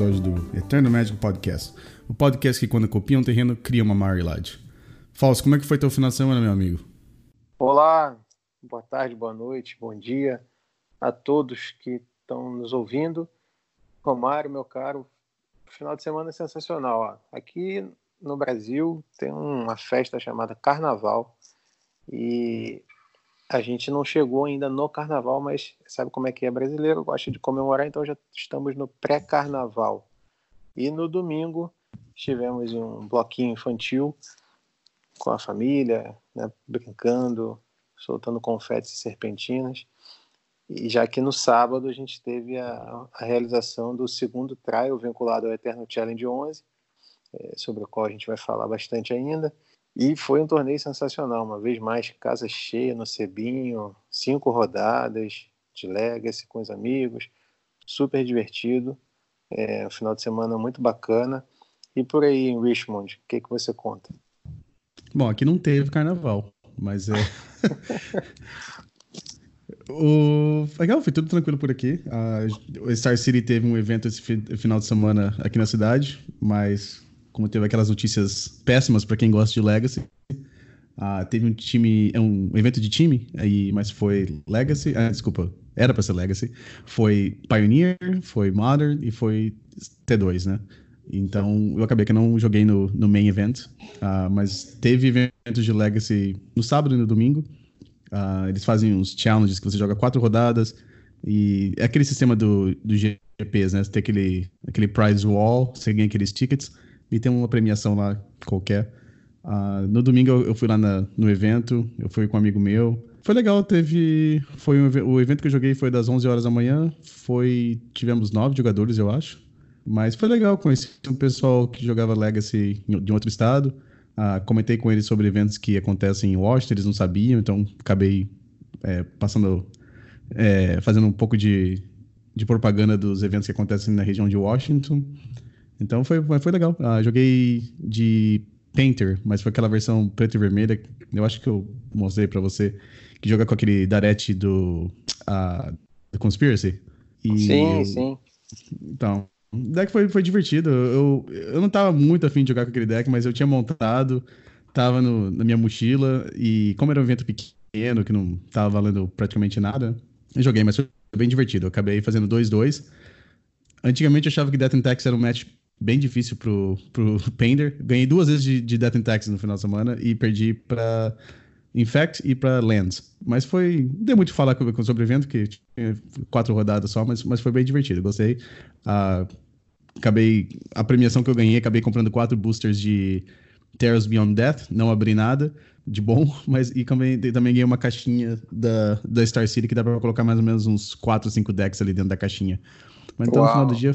episódio do Eterno Médico Podcast. O podcast que, quando copia um terreno, cria uma maior realidade. Fausto, como é que foi teu final de semana, meu amigo? Olá, boa tarde, boa noite, bom dia a todos que estão nos ouvindo. Romário, meu caro, final de semana é sensacional. Ó. Aqui no Brasil tem uma festa chamada Carnaval e a gente não chegou ainda no carnaval, mas sabe como é que é brasileiro, gosta de comemorar, então já estamos no pré-carnaval. E no domingo tivemos um bloquinho infantil com a família, né, brincando, soltando confetes e serpentinas. E já que no sábado a gente teve a, a realização do segundo trial vinculado ao Eterno Challenge 11, é, sobre o qual a gente vai falar bastante ainda. E foi um torneio sensacional, uma vez mais, casa cheia no Cebinho, cinco rodadas de Legacy com os amigos, super divertido, é, um final de semana muito bacana. E por aí em Richmond, o que, que você conta? Bom, aqui não teve carnaval, mas é. o legal, foi tudo tranquilo por aqui. A Star City teve um evento esse final de semana aqui na cidade, mas como teve aquelas notícias péssimas para quem gosta de Legacy. Ah, teve um time, é um evento de time, aí, mas foi Legacy, ah, desculpa, era para ser Legacy, foi Pioneer, foi Modern e foi T2, né? Então eu acabei que não joguei no, no main event, uh, mas teve eventos de Legacy no sábado e no domingo. Uh, eles fazem uns challenges que você joga quatro rodadas e é aquele sistema do, do GPs, né? Você tem aquele, aquele prize wall, você ganha aqueles tickets e tem uma premiação lá qualquer. Uh, no domingo eu, fui lá na, no evento, eu fui com um amigo meu. Foi legal, teve. Foi um, o evento que eu joguei foi das 11 horas da manhã. Foi. Tivemos nove jogadores, eu acho. Mas foi legal, conheci um pessoal que jogava Legacy de outro estado. Uh, comentei com eles sobre eventos que acontecem em Washington, eles não sabiam, então acabei é, passando. É, fazendo um pouco de, de propaganda dos eventos que acontecem na região de Washington. Então foi, foi legal. Ah, joguei de Painter, mas foi aquela versão preto e vermelha. Eu acho que eu mostrei para você. Que joga com aquele Darete do, uh, do Conspiracy. E sim, sim. Então, o deck foi, foi divertido. Eu, eu não tava muito afim de jogar com aquele deck, mas eu tinha montado, tava no, na minha mochila. E como era um evento pequeno, que não tava valendo praticamente nada, eu joguei, mas foi bem divertido. Eu acabei fazendo 2-2. Antigamente eu achava que Death and Tax era um match bem difícil pro, pro Pender. Ganhei duas vezes de, de Death and Taxes no final de semana e perdi para Infect e para Lands. Mas foi. Não deu muito falar sobre o evento, que tinha quatro rodadas só, mas, mas foi bem divertido. Gostei. Uh, acabei. A premiação que eu ganhei, acabei comprando quatro boosters de Terrors Beyond Death. Não abri nada de bom, mas e também, também ganhei uma caixinha da, da Star City que dá para colocar mais ou menos uns 4, 5 decks ali dentro da caixinha. Mas então Uau. no final do dia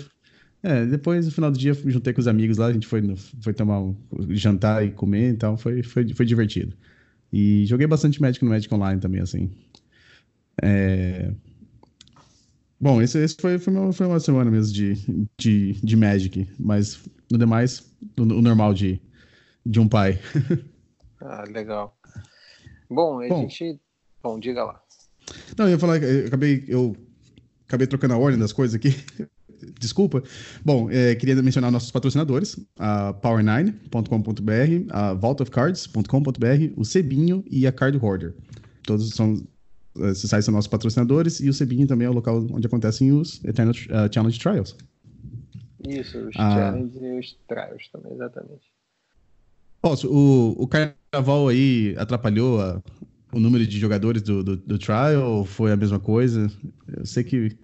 é, depois, no final do dia, juntei com os amigos lá, a gente foi, foi tomar um jantar e comer, então foi, foi, foi divertido. E joguei bastante Magic no Magic Online também, assim. É... Bom, esse, esse foi, foi, uma, foi uma semana mesmo de, de, de Magic, mas no demais, o, o normal de, de um pai. ah, legal. Bom, a Bom, gente. Bom, diga lá. Não, eu ia falar, eu acabei, eu acabei trocando a ordem das coisas aqui desculpa. Bom, é, queria mencionar nossos patrocinadores, a power9.com.br, a vaultofcards.com.br, o Cebinho e a Card Hoarder. Todos são esses sites são nossos patrocinadores e o Cebinho também é o local onde acontecem os Eternal uh, Challenge Trials. Isso, os ah, Challenge e os Trials também, exatamente. Posso, o, o carnaval aí atrapalhou a, o número de jogadores do, do, do trial ou foi a mesma coisa? Eu sei que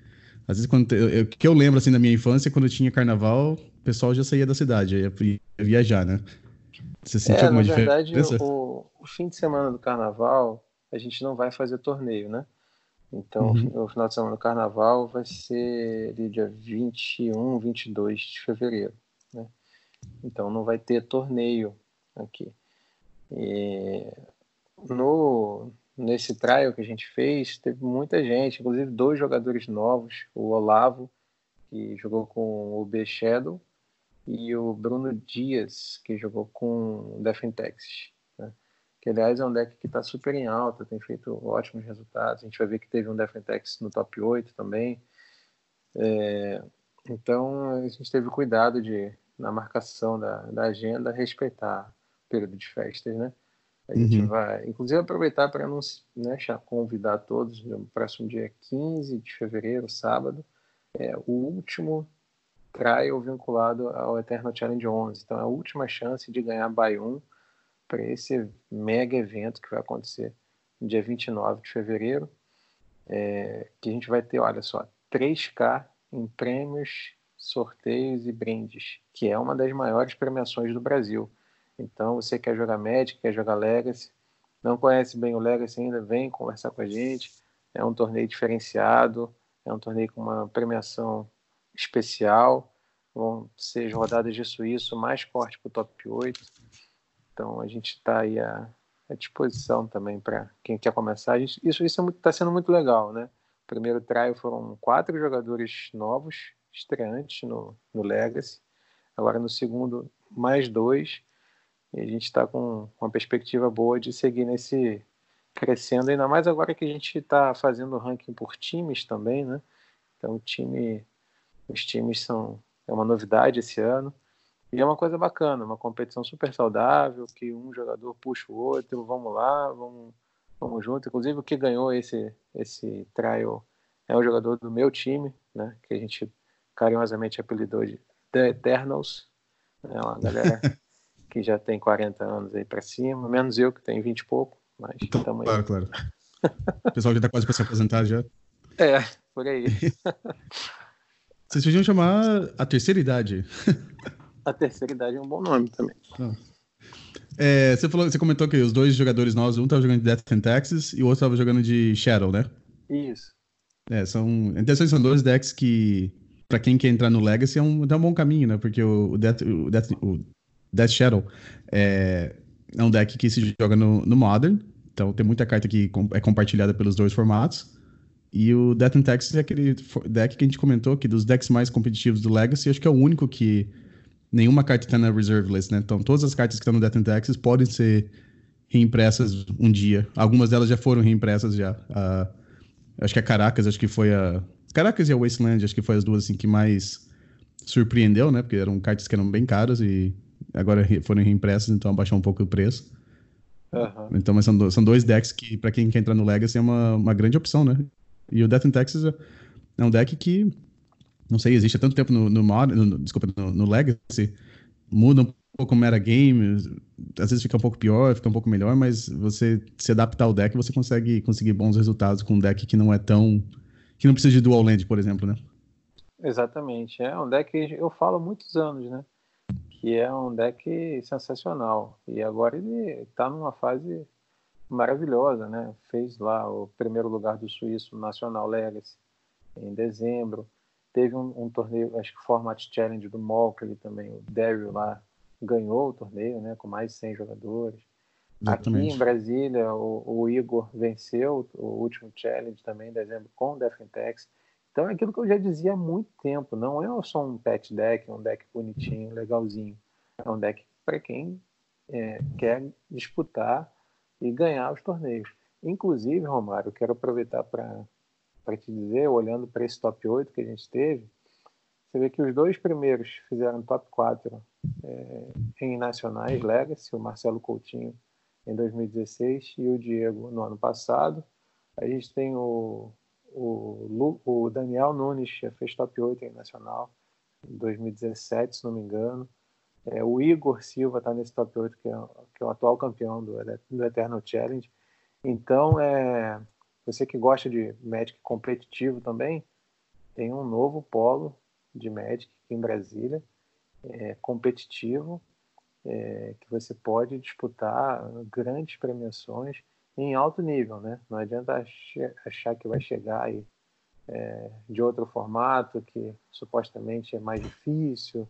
às vezes, quando o que eu lembro assim da minha infância, quando tinha carnaval, o pessoal já saía da cidade, ia, ia viajar, né? Você sentiu é, alguma na verdade, o, o, fim de semana do carnaval, a gente não vai fazer torneio, né? Então, uhum. o final de semana do carnaval vai ser ali, dia 21, 22 de fevereiro, né? Então, não vai ter torneio aqui. E no, nesse trial que a gente fez, teve muita gente, inclusive dois jogadores novos, o Olavo, que jogou com o B Shadow, e o Bruno Dias, que jogou com o Death Texas. Né? Que, aliás, é um deck que está super em alta, tem feito ótimos resultados. A gente vai ver que teve um Death Texas no top 8 também. É, então a gente teve cuidado de na marcação da, da agenda respeitar o período de festas, né? A gente uhum. vai, inclusive, aproveitar para né, convidar todos no próximo dia 15 de fevereiro, sábado, é o último trial vinculado ao Eternal Challenge 11. Então, é a última chance de ganhar by 1 para esse mega evento que vai acontecer no dia 29 de fevereiro, é, que a gente vai ter, olha só, 3K em prêmios, sorteios e brindes, que é uma das maiores premiações do Brasil. Então, você quer jogar Magic, quer jogar Legacy, não conhece bem o Legacy ainda, vem conversar com a gente. É um torneio diferenciado, é um torneio com uma premiação especial. Vão ser rodadas de suíço mais forte para o top 8. Então, a gente está aí à, à, disposição também para quem quer começar. Gente, isso está é tá sendo muito legal, né? Primeiro trial foram quatro jogadores novos, estreantes no, no Legacy. Agora, no segundo, mais dois e a gente está com uma perspectiva boa de seguir nesse crescendo, ainda mais agora que a gente está fazendo ranking por times também, né? Então, o time, os times são é uma novidade esse ano. E é uma coisa bacana, uma competição super saudável, que um jogador puxa o outro, vamos lá, vamos, vamos junto. Inclusive, o que ganhou esse, esse trial é um jogador do meu time, né? Que a gente carinhosamente apelidou de The Eternals. É uma galera que já tem 40 anos aí para cima, menos eu que tenho 20 e pouco, mas então, aí. Claro, claro. O pessoal já tá quase para se aposentar já. É, por aí. Vocês podiam chamar a terceira idade. A terceira idade é um bom nome também. Ah. É, você, falou, você comentou que os dois jogadores novos, um estava jogando de Death and Taxes e o outro estava jogando de Shadow, né? Isso. É, são. Interessante, são dois decks que, para quem quer entrar no Legacy, é um, é um bom caminho, né? Porque o, o, Death, o, Death, o Death Shadow é, é um deck que se joga no, no Modern, então tem muita carta que é compartilhada pelos dois formatos. E o Death and Taxes é aquele deck que a gente comentou que dos decks mais competitivos do Legacy, acho que é o único que nenhuma carta está na reserve list, né? Então todas as cartas que estão no Death and Taxes podem ser reimpressas um dia. Algumas delas já foram reimpressas já. Uh, acho que a Caracas, acho que foi a Caracas e a Wasteland, acho que foi as duas assim que mais surpreendeu, né? Porque eram cartas que eram bem caras e agora foram reimpressas, então abaixou um pouco o preço. Uhum. Então, mas são, são dois decks que, para quem quer entrar no Legacy, é uma, uma grande opção, né? E o Death in Texas é um deck que, não sei, existe há tanto tempo no, no, mod, no desculpa, no, no, Legacy, muda um pouco o metagame, às vezes fica um pouco pior, fica um pouco melhor, mas você se adaptar ao deck, você consegue conseguir bons resultados com um deck que não é tão... que não precisa de dual land, por exemplo, né? Exatamente, é um deck que eu falo há muitos anos, né? Que é um deck sensacional. E agora ele está numa fase maravilhosa, né? Fez lá o primeiro lugar do Suíço Nacional Legacy em dezembro. Teve um, um torneio, acho que Format Challenge do Molker também, o Daryl lá ganhou o torneio, né? Com mais de 100 jogadores. Exatamente. Aqui em Brasília, o, o, Igor venceu o último challenge também em dezembro com o Defentex. Então é aquilo que eu já dizia há muito tempo, não é só um pet deck, um deck bonitinho, legalzinho. É um deck para quem é, quer disputar e ganhar os torneios. Inclusive, Romário, quero aproveitar para te dizer, olhando para esse top 8 que a gente teve, você vê que os dois primeiros fizeram top 4 é, em nacionais Legacy, o Marcelo Coutinho em 2016 e o Diego no ano passado. A gente tem o o, o Daniel Nunes fez top 8 em nacional em 2017, se não me engano. É, o Igor Silva está nesse top 8, que é, que é, o atual campeão do, do Eternal Challenge. Então, é, você que gosta de Magic competitivo também, tem um novo polo de Magic aqui em Brasília, é, competitivo, é, que você pode disputar grandes premiações em alto nível, né? Não adianta achar que vai chegar aí é, de outro formato que supostamente é mais difícil.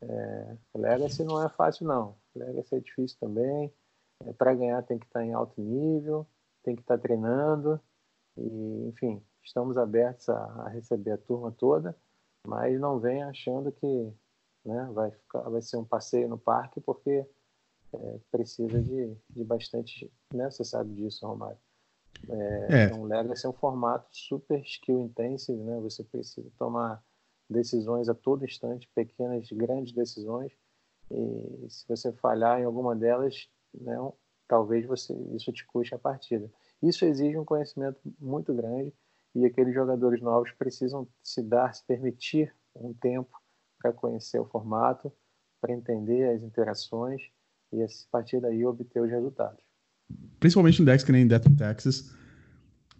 É, Legacy não é fácil não. Legacy é difícil também. É, Para ganhar tem que estar em alto nível, tem que estar treinando e, enfim, estamos abertos a, a receber a turma toda, mas não venha achando que né, vai, ficar, vai ser um passeio no parque porque é, precisa de, de bastante, né? Você sabe disso, Romário. É, é. Então, o Legacy é um formato super skill intensive, né? Você precisa tomar decisões a todo instante, pequenas, grandes decisões. E se você falhar em alguma delas, né, talvez você isso te custe a partida. Isso exige um conhecimento muito grande e aqueles jogadores novos precisam se dar, se permitir um tempo para conhecer o formato, para entender as interações e a partir daí obter os resultados. Principalmente em decks que nem Death in Texas,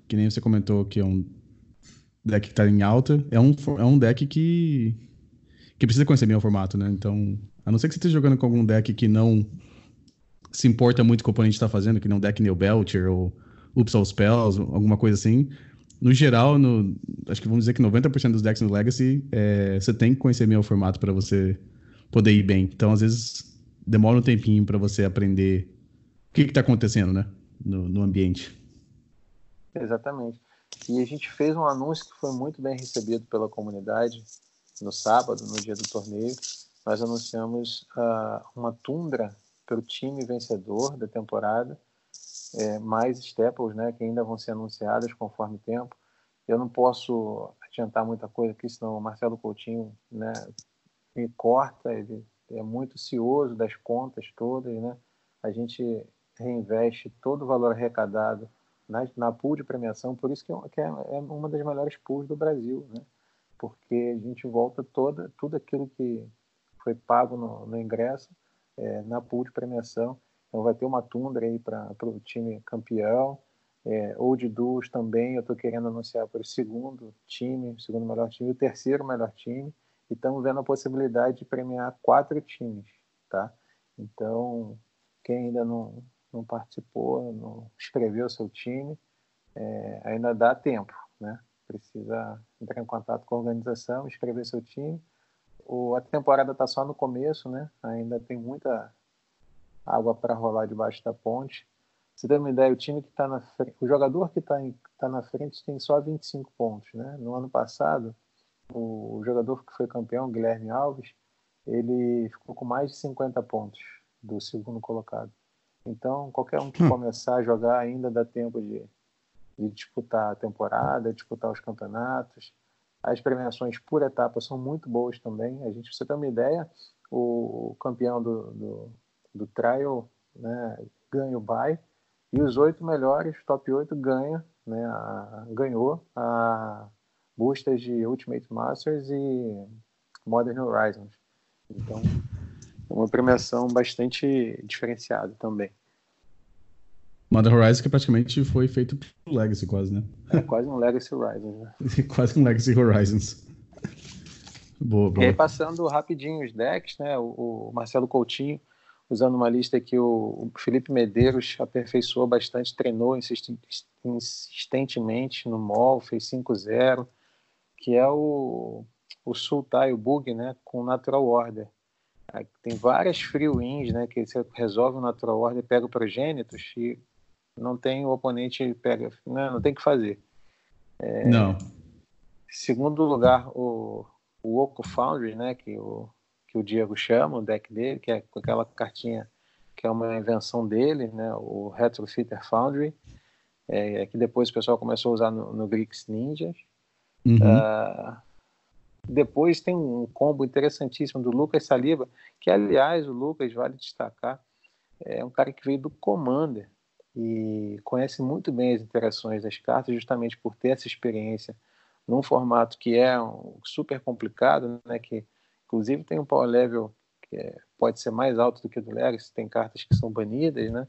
que nem você comentou que é um deck que está em alta, é um, é um deck que, que precisa conhecer bem o formato, né? Então, a não ser que você esteja jogando com algum deck que não se importa muito com o oponente está fazendo, que nem um deck Neo Belcher ou Ups All Spells, alguma coisa assim. No geral, no, acho que vamos dizer que 90% dos decks no Legacy, é, você tem que conhecer bem o formato para você poder ir bem. Então, às vezes, demora um tempinho para você aprender que está acontecendo, né? No, no ambiente. Exatamente. E a gente fez um anúncio que foi muito bem recebido pela comunidade no sábado, no dia do torneio. Nós anunciamos uh, uma tundra para o time vencedor da temporada, é, mais staples, né, que ainda vão ser anunciadas conforme o tempo. Eu não posso adiantar muita coisa aqui, senão o Marcelo Coutinho né, me corta, ele é muito cioso das contas todas, né? A gente reinveste todo o valor arrecadado na, na pool de premiação, por isso que, é, que é, é, uma das melhores pools do Brasil, né? Porque a gente volta toda, tudo aquilo que foi pago no, no ingresso é, na pool de premiação. Então vai ter uma tundra aí para o time campeão, é, ou de duos também. Eu estou querendo anunciar para o segundo time, segundo melhor time, o terceiro melhor time. E estamos vendo a possibilidade de premiar quatro times, tá? Então, quem ainda não, não participou, não escreveu seu time, é, ainda dá tempo, né? Precisa entrar em contato com a organização, escrever seu time. O, a temporada está só no começo, né? Ainda tem muita água para rolar debaixo da ponte. Se der uma ideia, o time que está na frente, o jogador que está tá na frente tem só 25 pontos, né? No ano passado, o, o jogador que foi campeão, Guilherme Alves, ele ficou com mais de 50 pontos do segundo colocado. Então, qualquer um que hum. começar a jogar ainda dá tempo de, de disputar a temporada, disputar os campeonatos. As premiações por etapa são muito boas também. A gente, você tem uma ideia, o campeão do, do, do trial né, ganha o bye e os oito melhores, top 8, ganha, né, a, ganhou a bustas de Ultimate Masters e Modern Horizons. Então, uma premiação bastante diferenciada também. Modern Horizons que praticamente foi feito pro Legacy quase, né? É quase um Legacy Horizons, né? quase um Legacy Horizons. boa, boa. E aí, passando rapidinho os decks, né? O, o Marcelo Coutinho, usando uma lista que o, o Felipe Medeiros aperfeiçoou bastante, treinou insistentemente no MOL, fez 5-0, que é o, o Sultai, o Bug, né? Com Natural Order tem várias free wins, né? Que você resolve o natural order, pega o progênitos e não tem o oponente pega, né, não tem que fazer. É, não. Segundo lugar, o, o Oco Foundry, né? Que o, que o Diego chama, o deck dele, que é com aquela cartinha que é uma invenção dele, né? O Retrofitter Foundry, é, que depois o pessoal começou a usar no, no Grix Ninjas. Uhum. Uh, depois tem um combo interessantíssimo do Lucas Saliba, que aliás o Lucas vale destacar, é um cara que veio do Commander e conhece muito bem as interações das cartas, justamente por ter essa experiência num formato que é um, super complicado, né? Que inclusive tem um power level que é, pode ser mais alto do que o do Legacy, tem cartas que são banidas, né?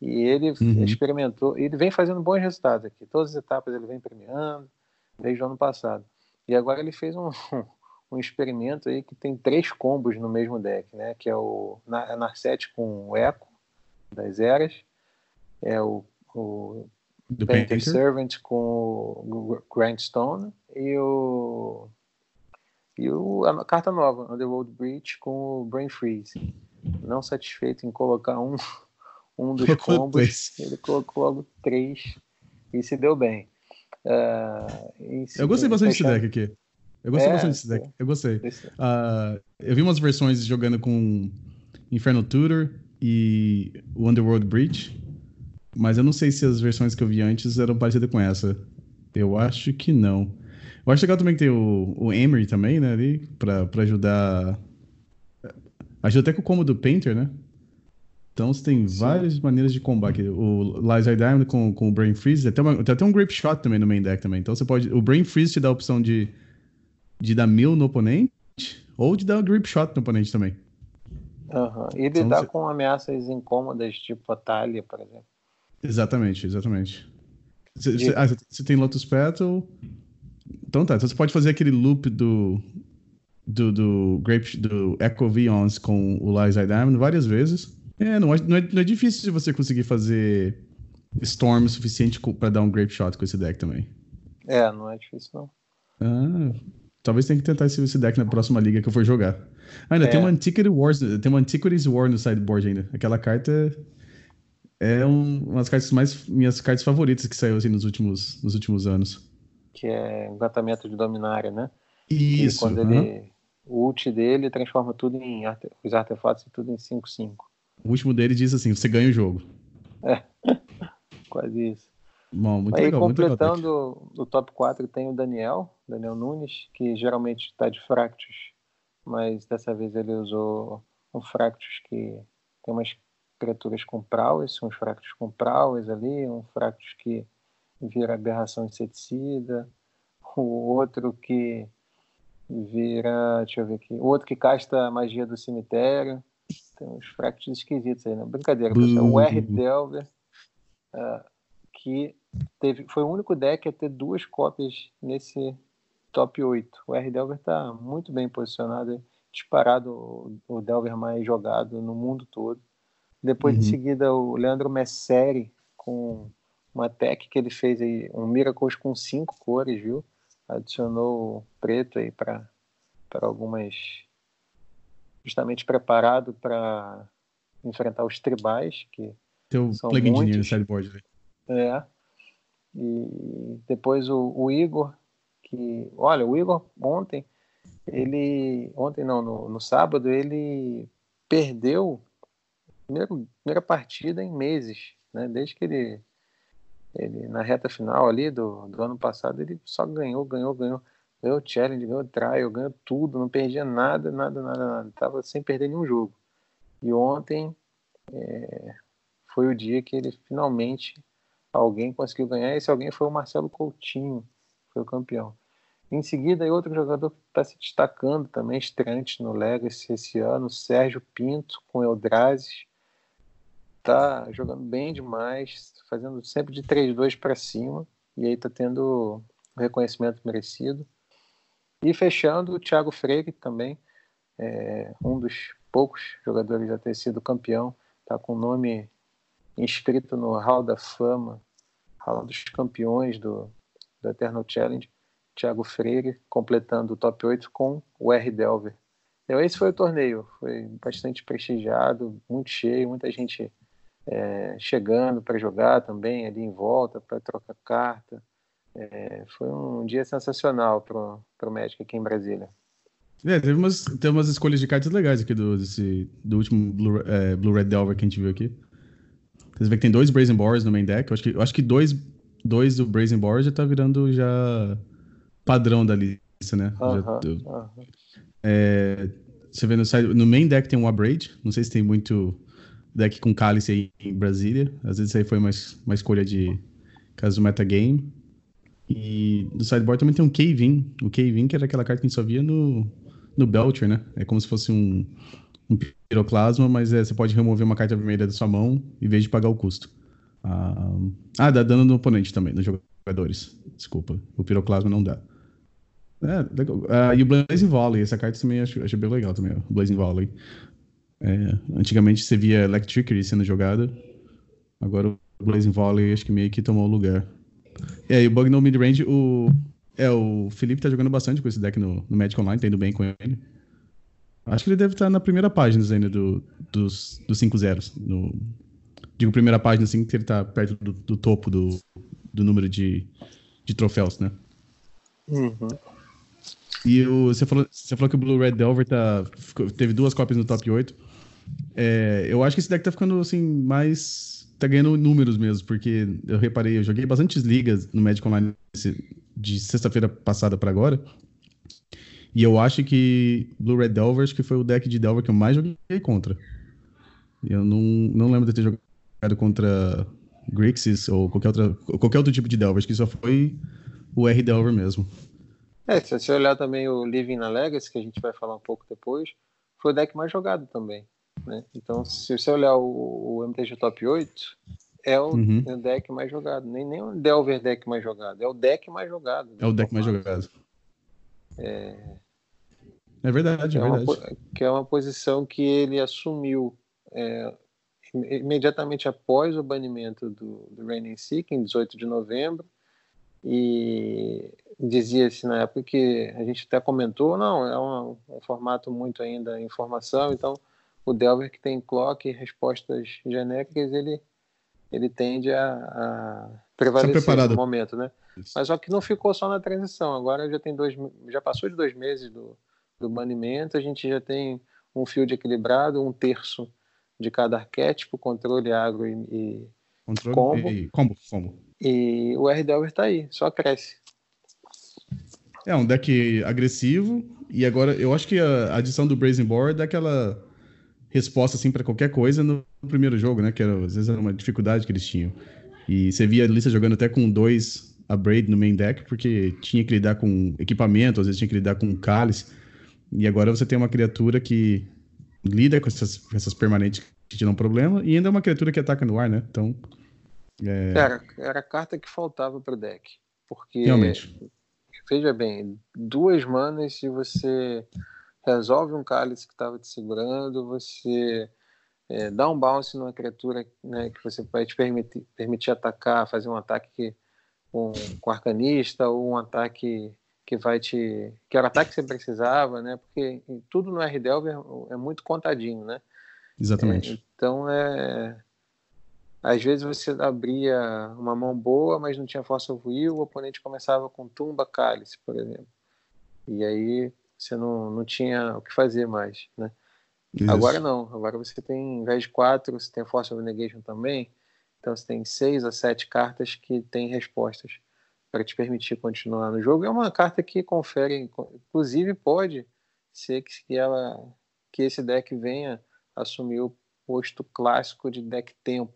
E ele uhum. experimentou, ele vem fazendo bons resultados aqui. Todas as etapas ele vem premiando desde o ano passado. E agora ele fez um, um experimento aí que tem três combos no mesmo deck, né? Que é o Narset com o Echo das Eras, é o, o Do Painter Servant com o Grindstone e o e o, a carta nova, Underworld Breach com o Brain Freeze. Não satisfeito em colocar um, um dos combos, ele colocou logo três e se deu bem. Uh, eu gostei bastante desse deck aqui. Eu gostei é, bastante desse deck. Eu gostei. Uh, eu vi umas versões jogando com Inferno Tutor e o Underworld Breach. Mas eu não sei se as versões que eu vi antes eram parecidas com essa. Eu acho que não. Eu acho legal também que tem o, o Emery também, né, ali, pra, pra ajudar. Ajuda até com o combo do Painter, né? Então você tem Sim. várias maneiras de combate. O Laser Diamond com, com o Brain Freeze, tem até, uma, tem até um Grip Shot também no main deck também. Então você pode. O Brain Freeze te dá a opção de, de dar mil no oponente ou de dar um Grip Shot no oponente também. Uhum. E lidar então, você... com ameaças incômodas, tipo a Talia, por exemplo. Exatamente, exatamente. Você, e... ah, tem Lotus Petal. Então tá, então você pode fazer aquele loop do. Do, do, Grape, do Echo Vions com o Lies Diamond várias vezes. É não, é, não é, não é difícil de você conseguir fazer Storm o suficiente para dar um Grape Shot com esse deck também. É, não é difícil não. Ah, talvez tenha que tentar esse, esse deck na próxima liga que eu for jogar. Ah, ainda é. tem uma Antiquity Wars, tem uma Antiquities War no sideboard ainda. Aquela carta é um, uma das cartas mais minhas cartas favoritas que saiu assim nos últimos, nos últimos anos. Que é encantamento de Dominária, né? Isso. Que quando ele, o ult dele transforma tudo em arte, os artefatos e tudo em 5-5. O último dele diz assim: você ganha o jogo. É, quase isso. Bom, muito Aí, legal, completando muito legal, o top 4 tem o Daniel, Daniel Nunes, que geralmente está de Fractus, mas dessa vez ele usou um Fractus que tem umas criaturas com prowess, uns fractos com prowess ali, um fractus que vira aberração inseticida, o outro que vira, deixa eu ver aqui, o outro que casta a magia do cemitério. Tem uns fractos esquisitos aí, né? Brincadeira, pessoal. O R Delver, uh, que teve, foi o único deck a ter duas cópias nesse top 8. O R Delver está muito bem posicionado, disparado o Delver mais jogado no mundo todo. Depois, uhum. em seguida, o Leandro Messeri com uma tech que ele fez aí, um Miracles com cinco cores, viu? Adicionou preto aí para algumas. Justamente preparado para enfrentar os tribais, que Tem são plugin muitos. sideboard. Né? É. E depois o, o, Igor, que. Olha, o Igor ontem, ele. Ontem não, no, no sábado, ele perdeu primeira, primeira partida em meses, né? Desde que ele, ele na reta final ali do, do ano passado, ele só ganhou, ganhou, ganhou. Ganhou challenge, ganhou trial, ganhou tudo, não perdia nada, nada, nada, nada. Tava sem perder nenhum jogo. E ontem é, foi o dia que ele finalmente alguém conseguiu ganhar. Esse alguém foi o Marcelo Coutinho, foi o campeão. Em seguida, outro jogador que está se destacando também, estreante no Legacy esse ano, Sérgio Pinto, com Eldrazi tá jogando bem demais, fazendo sempre de 3-2 para cima, e aí tá tendo o reconhecimento merecido. E fechando, o Thiago Freire também, é um dos poucos jogadores a ter sido campeão, tá com o nome inscrito no Hall da Fama, Hall dos Campeões do, do Eternal Challenge, Thiago Freire, completando o top 8 com o R. Delver. Então, esse foi o torneio, foi bastante prestigiado, muito cheio, muita gente é, chegando para jogar também ali em volta, para trocar carta. É, foi um dia sensacional para o Magic aqui em Brasília. É, teve umas, teve umas escolhas de cartas legais aqui do, desse, do último Blue, é, Blue Red Delver que a gente viu aqui. Você vê que tem dois Brazen Boars no main deck. Eu acho que, eu acho que dois, dois do Brazen Boars já tá virando já padrão da lista, né? Uh -huh, já, uh -huh. é, você vê no, no main deck tem um Abrade. Não sei se tem muito deck com cálice aí em Brasília. Às vezes aí foi uma, uma escolha de caso do metagame. E no sideboard também tem um Cave-In. O Cave-In que era aquela carta que a gente só via no, no Belcher, né? É como se fosse um, um piroclasma, mas é, você pode remover uma carta vermelha da sua mão em vez de pagar o custo. Ah, ah dá dano no oponente também, nos jogadores. Desculpa, o piroclasma não dá. É. Ah, e o Blazing Volley, essa carta também acho, acho bem legal também, o Blazing Volley. É, antigamente você via Electricity sendo jogada, agora o Blazing Volley acho que meio que tomou o lugar. É, e o Bug no Midrange, o, é, o Felipe tá jogando bastante com esse deck no, no Magic Online, tá indo bem com ele. Acho que ele deve estar na primeira página ainda do, dos, dos 5 zeros. No, digo primeira página assim, que ele tá perto do, do topo do, do número de, de troféus, né? Uhum. E o, você, falou, você falou que o Blue Red Delver tá, teve duas cópias no top 8. É, eu acho que esse deck tá ficando assim mais tá ganhando números mesmo, porque eu reparei, eu joguei bastantes ligas no Magic Online de sexta-feira passada para agora. E eu acho que Blue Red Delver acho que foi o deck de Delver que eu mais joguei contra. Eu não, não lembro de ter jogado contra Grixis ou qualquer, outra, qualquer outro tipo de Delver, que só foi o R Delver mesmo. É, se você olhar também o Living na Legacy, que a gente vai falar um pouco depois, foi o deck mais jogado também. Né? Então, se você olhar o, o MTG Top 8, é o, uhum. deck mais jogado. Nem, nem o Delver deck mais jogado, é o deck mais jogado. É o deck mais jogado. É, é verdade, é, é verdade. Uma, que é uma posição que ele assumiu é, imediatamente após o banimento do, do Reigning Seek, em 18 de novembro, e dizia-se na época que a gente até comentou, não, é um, um, formato muito ainda informação, então o Delver que tem clock e respostas genéricas, ele, ele tende a, a prevalecer no momento, né? Isso. Mas só que não ficou só na transição, agora já tem dois, já passou de dois meses do, do banimento, a gente já tem um field equilibrado, um terço de cada arquétipo, controle, agro e, e controle combo. E, combo, combo. E o R-Delver está aí, só cresce. É um deck agressivo, e agora eu acho que a adição do Brazen Board dá aquela resposta assim para qualquer coisa no primeiro jogo, né? Que era, às vezes era uma dificuldade que eles tinham. E você via a lista jogando até com dois a Braid no main deck, porque tinha que lidar com equipamento, às vezes tinha que lidar com cálice. E agora você tem uma criatura que lida com essas, com essas permanentes que te dão problema, e ainda é uma criatura que ataca no ar, né? Então. É... Era, era a carta que faltava pro deck. Porque. Realmente. Veja bem, duas manas e você resolve um cálice que estava te segurando, você é, dá um bounce numa criatura né, que você vai te permitir, permitir atacar, fazer um ataque com, com arcanista ou um ataque que vai te. que era o ataque que você precisava, né? Porque tudo no R-Delver é muito contadinho, né? Exatamente. É, então é. Às vezes você abria uma mão boa, mas não tinha força of will, o oponente começava com tumba cálice, por exemplo. E aí você não, não tinha o que fazer mais, né? Isso. Agora não, agora você tem, em vez de quatro, você tem Force of Negation também, então você tem seis a sete cartas que têm respostas para te permitir continuar no jogo. É uma carta que confere, inclusive pode ser que ela que esse deck venha assumir o posto clássico de deck tempo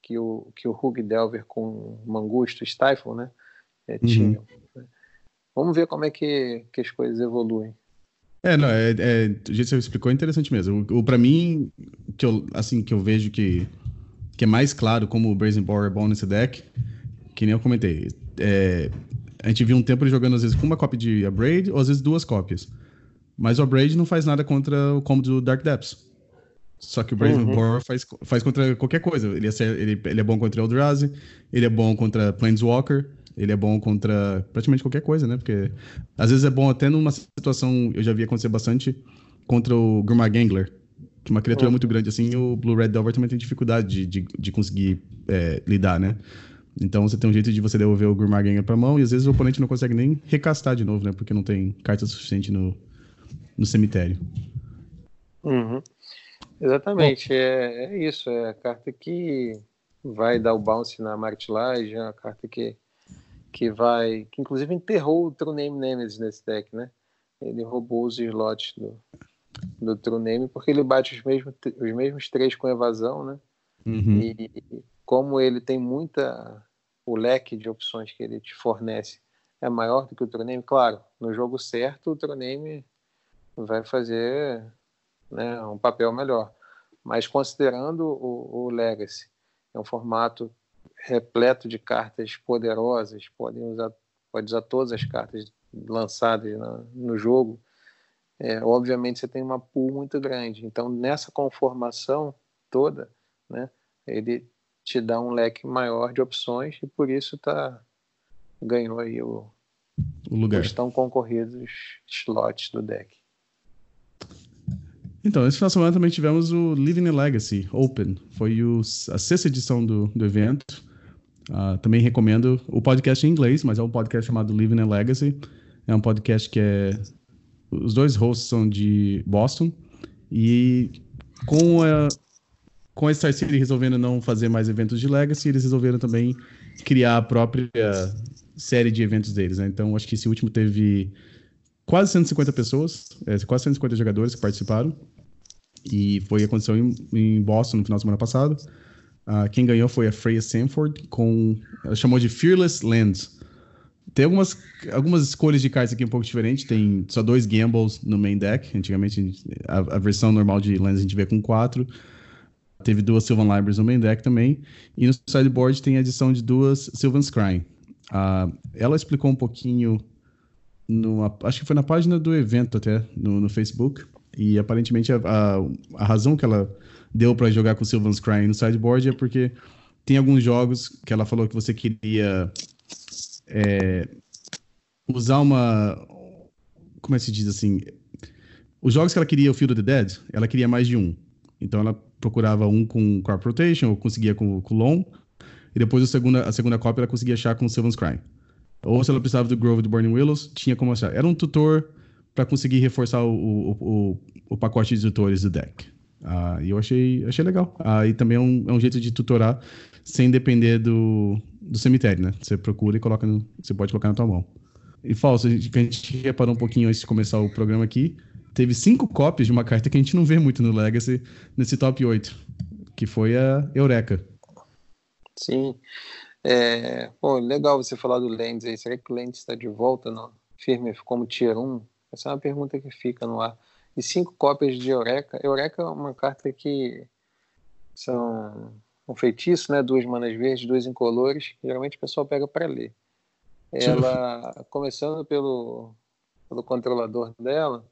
que o que o Hug Delver com Mangusto Stifle, né, é, uhum. Vamos ver como é que, que as coisas evoluem. É, não, é, é, o jeito que você explicou é interessante mesmo. O, o para mim, que eu, assim, que eu vejo que, que é mais claro como o Brazen Boar é bom nesse deck, que nem eu comentei, é, a gente viu um tempo ele jogando às vezes com uma cópia de Abrade ou às vezes duas cópias. Mas o Abrade não faz nada contra o combo do Dark Depths. Só que o Brazen uhum. Boar faz, faz contra qualquer coisa. Ele é, ele, ele é bom contra Eldrazi, ele é bom contra Planeswalker, ele é bom contra praticamente qualquer coisa, né? Porque às vezes é bom até numa situação, eu já vi acontecer bastante, contra o Grumar Gangler, que é uma criatura uhum. muito grande assim, o Blue Red Delver também tem dificuldade de, de, de conseguir é, lidar, né? Então você tem um jeito de você devolver o Gurmagenga pra mão e às vezes o oponente não consegue nem recastar de novo, né? Porque não tem carta suficiente no, no cemitério. Uhum. Exatamente, é, é, isso. É a carta que vai dar o bounce na martilagem, é a carta que, que vai. que inclusive enterrou o True Name Nemesis nesse deck, né? Ele roubou os slots do, do True Name porque ele bate os mesmos, os mesmos três com evasão, né? Uhum. E como ele tem muita. o leque de opções que ele te fornece é maior do que o Troname, claro, no jogo certo o Troname vai fazer né, um papel melhor. Mas considerando o, o Legacy, é um formato repleto de cartas poderosas, podem usar, pode usar todas as cartas lançadas na, no jogo. É, obviamente você tem uma pool muito grande. Então nessa conformação toda, né, ele te dá um leque maior de opções e por isso tá ganhou aí o, o lugar. Os tão concorridos slots do deck. Então, esse final de semana também tivemos o Living Legacy Open. Foi o, a sexta edição do, do evento. Uh, também recomendo o podcast em inglês, mas é um podcast chamado Living a Legacy. É um podcast que é. Os dois hosts são de Boston. E com a, com a Star City resolvendo não fazer mais eventos de Legacy, eles resolveram também criar a própria série de eventos deles, né? Então, acho que esse último teve quase 150 pessoas, é, quase 150 jogadores que participaram. E foi aconteceu em, em Boston no final de semana passado. Uh, quem ganhou foi a Freya Sanford com ela chamou de Fearless Lands. Tem algumas, algumas escolhas de cartas aqui um pouco diferentes. Tem só dois gambles no main deck. Antigamente, a, a versão normal de Lands a gente vê com quatro. Teve duas Sylvan Libraries no main deck também. E no sideboard tem a adição de duas Sylvan Scrying. Uh, ela explicou um pouquinho, numa, acho que foi na página do evento até, no, no Facebook. E aparentemente a, a, a razão que ela deu para jogar com Sylvan Scrying no sideboard é porque tem alguns jogos que ela falou que você queria é, usar uma. Como é que se diz assim? Os jogos que ela queria, o Field of the Dead, ela queria mais de um. Então ela procurava um com Crop Rotation, ou conseguia com, o Long, e depois a segunda, a segunda cópia ela conseguia achar com Sylvan Scrying. Ou se ela precisava do Grove do Burning Willows, tinha como achar. Era um tutor para conseguir reforçar o, o, o, o, pacote de tutores do deck. Ah, e eu achei, achei legal. Ah, e também é um, é um jeito de tutorar sem depender do, do cemitério, né? Você procura e coloca no, você pode colocar na tua mão. E falso, a gente, a gente reparou um pouquinho antes de começar o programa aqui, teve cinco cópias de uma carta que a gente não vê muito no Legacy, nesse top 8, que foi a Eureka. Sim. É, pô, legal você falar do Lens aí. Será que o Lens está de volta no firme como tier 1? Essa é uma pergunta que fica no ar. E cinco cópias de Eureka. Eureka é uma carta que são um feitiço, né? Duas manas verdes, duas incolores. Geralmente o pessoal pega para ler. Ela, começando pelo, pelo controlador dela,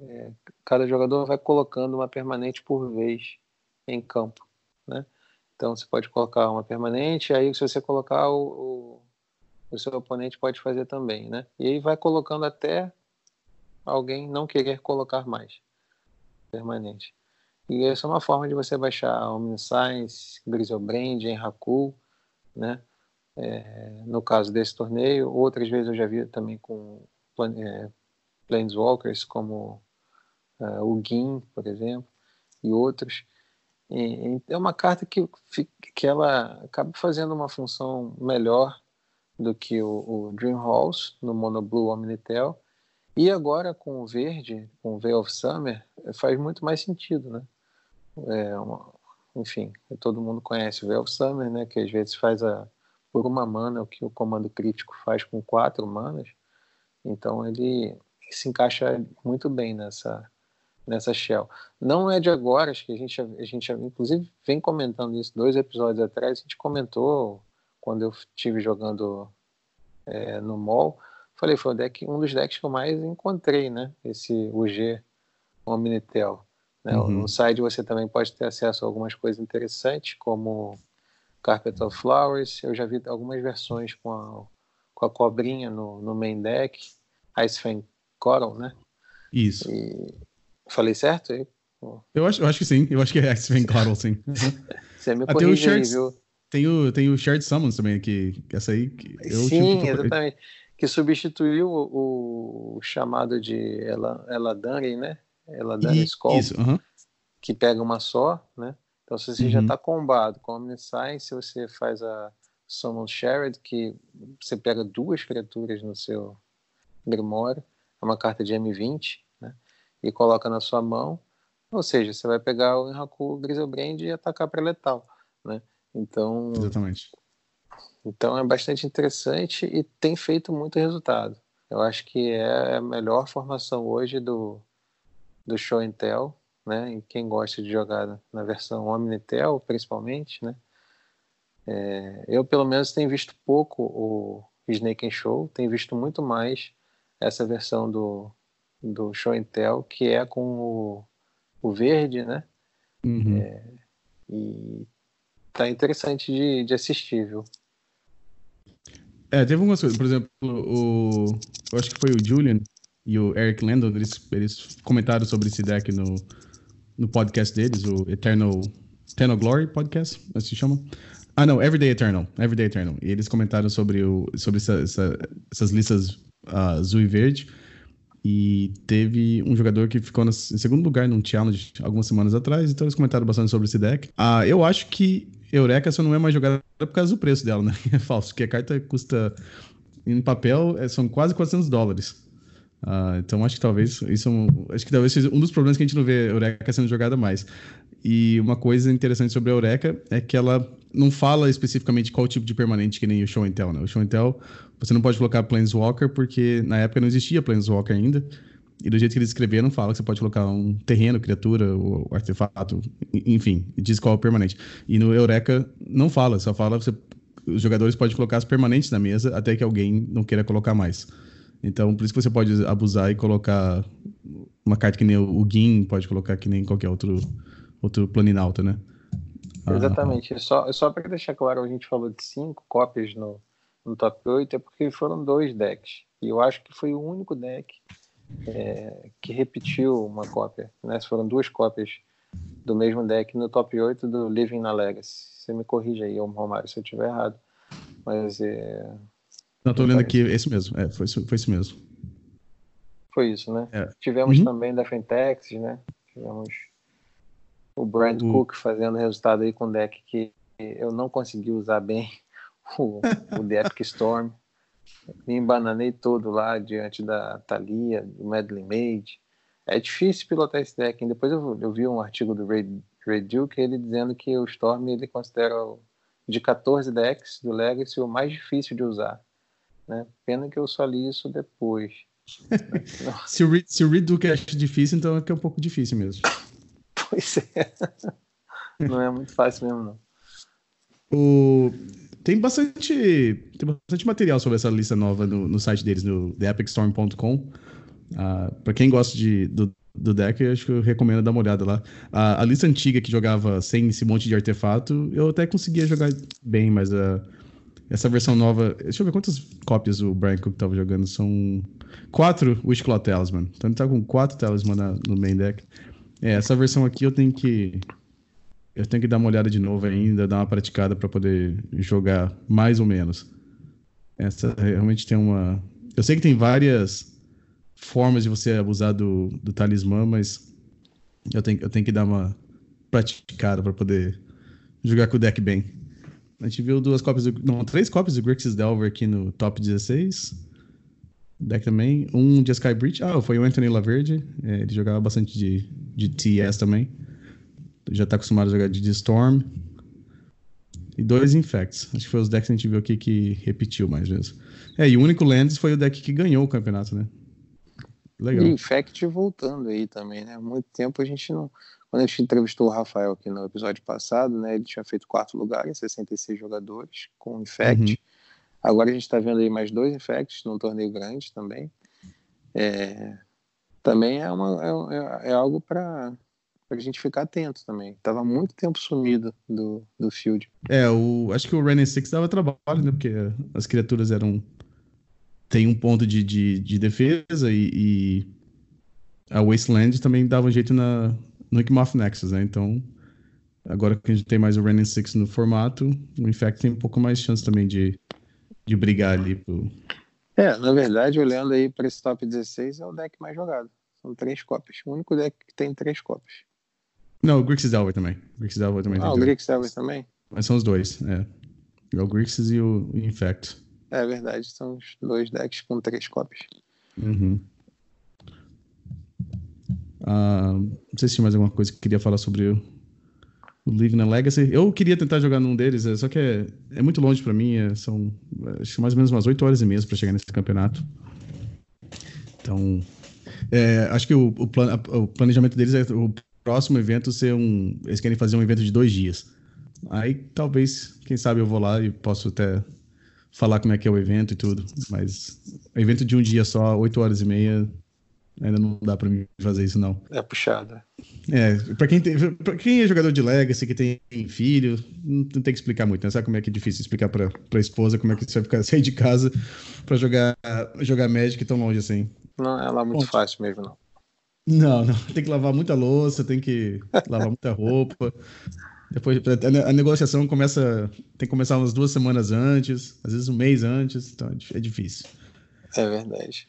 é, cada jogador vai colocando uma permanente por vez em campo, né? Então você pode colocar uma permanente, aí se você colocar o, o, o seu oponente pode fazer também, né? E aí vai colocando até alguém não querer colocar mais permanente. E essa é uma forma de você baixar Omniscience, Griselbrand, Enraku, né? É, no caso desse torneio, outras vezes eu já vi também com é, Planeswalkers, como é, o Gin, por exemplo, e outros. E, é uma carta que, que ela acaba fazendo uma função melhor do que o, o Dream Halls no Mono Blue Omnitel. E agora com o verde, com o Veil of Summer, faz muito mais sentido, né? É uma, enfim, todo mundo conhece o Veil of Summer, né? Que às vezes faz a, por uma mana o que o comando crítico faz com quatro manas. Então ele se encaixa muito bem nessa, nessa shell. Não é de agora, acho que a gente, a gente inclusive vem comentando isso dois episódios atrás, a gente comentou quando eu estive jogando é, no mall, falei, foi deck, um dos decks que eu mais encontrei, né? Esse UG Omnitel. Né? Uhum. No site você também pode ter acesso a algumas coisas interessantes, como Carpet of Flowers. Eu já vi algumas versões com a, com a cobrinha no, no main deck, Ice Fang Coral, né? Isso. E, Falei certo? Eu acho, eu acho que sim. Eu acho que é Sven Coddle, sim. Você me shared, aí, viu? Tem o, tem o Shared Summons também, que essa aí... Que eu sim, tive... exatamente. Que substituiu o, o chamado de Eladani, né? Eladani Skull. Isso, uh -huh. Que pega uma só, né? Então, se você uhum. já está combado com Omniscience, você faz a Summon Shared, que você pega duas criaturas no seu Grimório. É uma carta de M20 e coloca na sua mão, ou seja, você vai pegar o Enraku Griselbrand e atacar para letal, né? Então, exatamente. Então é bastante interessante e tem feito muito resultado. Eu acho que é a melhor formação hoje do do Show Intel, né? E quem gosta de jogar na versão Omnitel, principalmente, né? É, eu pelo menos tenho visto pouco o Snake and Show, tenho visto muito mais essa versão do do Show Intel, que é com o, o verde, né? Uhum. É, e tá interessante de, de assistir, viu? É, teve algumas coisas, por exemplo, o, eu acho que foi o Julian e o Eric Landon, eles, eles comentaram sobre esse deck no, no podcast deles, o Eternal, Eternal Glory Podcast, assim se chama. Ah, não, Everyday Eternal, Everyday Eternal. E eles comentaram sobre, o, sobre essa, essa, essas listas uh, azul e verde. E teve um jogador que ficou em segundo lugar num challenge algumas semanas atrás, então eles comentaram bastante sobre esse deck. Ah, eu acho que Eureka só não é mais jogada por causa do preço dela, né? É falso, porque a carta custa, em papel, é, são quase 400 dólares. Ah, então acho que talvez isso é um, acho que talvez seja um dos problemas que a gente não vê Eureka sendo jogada mais. E uma coisa interessante sobre a Eureka é que ela não fala especificamente qual tipo de permanente que nem o Show and Tell, né? O Show and Tell, você não pode colocar Planeswalker porque na época não existia Planeswalker ainda. E do jeito que eles escreveram, fala que você pode colocar um terreno, criatura, ou artefato, enfim, diz qual é o permanente. E no Eureka não fala, só fala você os jogadores podem colocar as permanentes na mesa até que alguém não queira colocar mais. Então, por isso que você pode abusar e colocar uma carta que nem o Gin, pode colocar que nem qualquer outro outro planinalta, né? Ah. Exatamente. Ah. Só, só para deixar claro, a gente falou de cinco cópias no, no top 8, é porque foram dois decks. E eu acho que foi o único deck é, que repetiu uma cópia. Né? Foram duas cópias do mesmo deck no top 8 do Living na Legacy. Você me corrija aí, Romário, se eu estiver errado. Mas é. Não, estou olhando aqui, esse mesmo. É, foi, foi isso mesmo. Foi isso, né? É. Tivemos uhum. também da Fentex, né? Tivemos o Brand uhum. Cook fazendo resultado aí com deck que eu não consegui usar bem, o, o The Epic Storm. Me embananei todo lá diante da Thalia, do Madeline Mage. É difícil pilotar esse deck. Depois eu, eu, vi um artigo do Ray, Ray Duke, ele dizendo que o Storm ele considera o, de 14 decks do Legacy o mais difícil de usar. Né? Pena que eu só li isso depois. se, o Reed, se o Reed Duke acha difícil, então é que é um pouco difícil mesmo. Pois é. Não é muito fácil mesmo, não. O... Tem bastante, tem bastante material sobre essa lista nova no, no site deles, no theepicstorm.com. Uh, ah, para quem gosta de, do, do deck, eu acho que eu recomendo dar uma olhada lá. Uh, a lista antiga que jogava sem esse monte de artefato, eu até conseguia jogar bem, mas uh, essa versão nova. Deixa eu ver quantas cópias o Brian Cook tava jogando. São quatro Wishclaw Talisman. Então ele tá com quatro Talisman na, no main deck. É, essa versão aqui eu tenho que eu tenho que dar uma olhada de novo ainda, dar uma praticada para poder jogar mais ou menos. Essa realmente tem uma. Eu sei que tem várias formas de você abusar do, do talismã, mas eu tenho, eu tenho que dar uma praticada para poder jogar com o deck bem. A gente viu duas cópias, do, não, três cópias do Grixis Delver aqui no top 16 deck também. Um de Sky Breach. Ah, foi o Anthony Laverde. É, ele jogava bastante de, de TS também. Já tá acostumado a jogar de Storm. E dois Infects. Acho que foi os decks que a gente viu aqui que repetiu mais vezes. É, e o único Lands foi o deck que ganhou o campeonato, né? Legal. E Infect voltando aí também, né? Muito tempo a gente não. Quando a gente entrevistou o Rafael aqui no episódio passado, né? Ele tinha feito quarto lugar em 66 jogadores com Infect. Uhum. Agora a gente está vendo aí mais dois infects num torneio grande também. É, também é, uma, é, é algo para a gente ficar atento também. Tava muito tempo sumido do, do field. É, o, acho que o Renin Six dava trabalho, né? Porque as criaturas eram. Tem um ponto de, de, de defesa e, e, a Wasteland também dava um jeito na, no Ikmoth Nexus, né? Então, agora que a gente tem mais o Renin Six no formato, o Infect tem um pouco mais chance também de, de brigar ali pro. É, na verdade, olhando aí para esse top 16, é o deck mais jogado. São três cópias. O único deck que tem três cópias. Não, o Grixis Delver também. O Grixis Delver também ah, o Grixis Delver também? Mas são os dois, é. é o Grixis e o Infect. É verdade, são os dois decks com três cópias. Uhum. Ah, não sei se tinha mais alguma coisa que queria falar sobre o o Living na Legacy. Eu queria tentar jogar num deles, é, só que é, é muito longe para mim. É, são acho mais ou menos umas 8 horas e meia para chegar nesse campeonato. Então, é, acho que o, o, plan, o, planejamento deles é o próximo evento ser um. Eles querem fazer um evento de dois dias. Aí talvez, quem sabe, eu vou lá e posso até falar como é que é o evento e tudo. Mas evento de um dia só, 8 horas e meia, Ainda não dá pra mim fazer isso, não. É puxado. É, pra quem, tem, pra quem é jogador de Legacy, que tem filho, não tem que explicar muito, né? Sabe como é que é difícil explicar pra, pra esposa como é que você vai ficar, sair de casa pra jogar, jogar Magic tão longe assim? Não é lá muito Bom, fácil mesmo, não. Não, não. Tem que lavar muita louça, tem que lavar muita roupa. Depois a negociação começa. Tem que começar umas duas semanas antes, às vezes um mês antes, então é, é difícil. É verdade.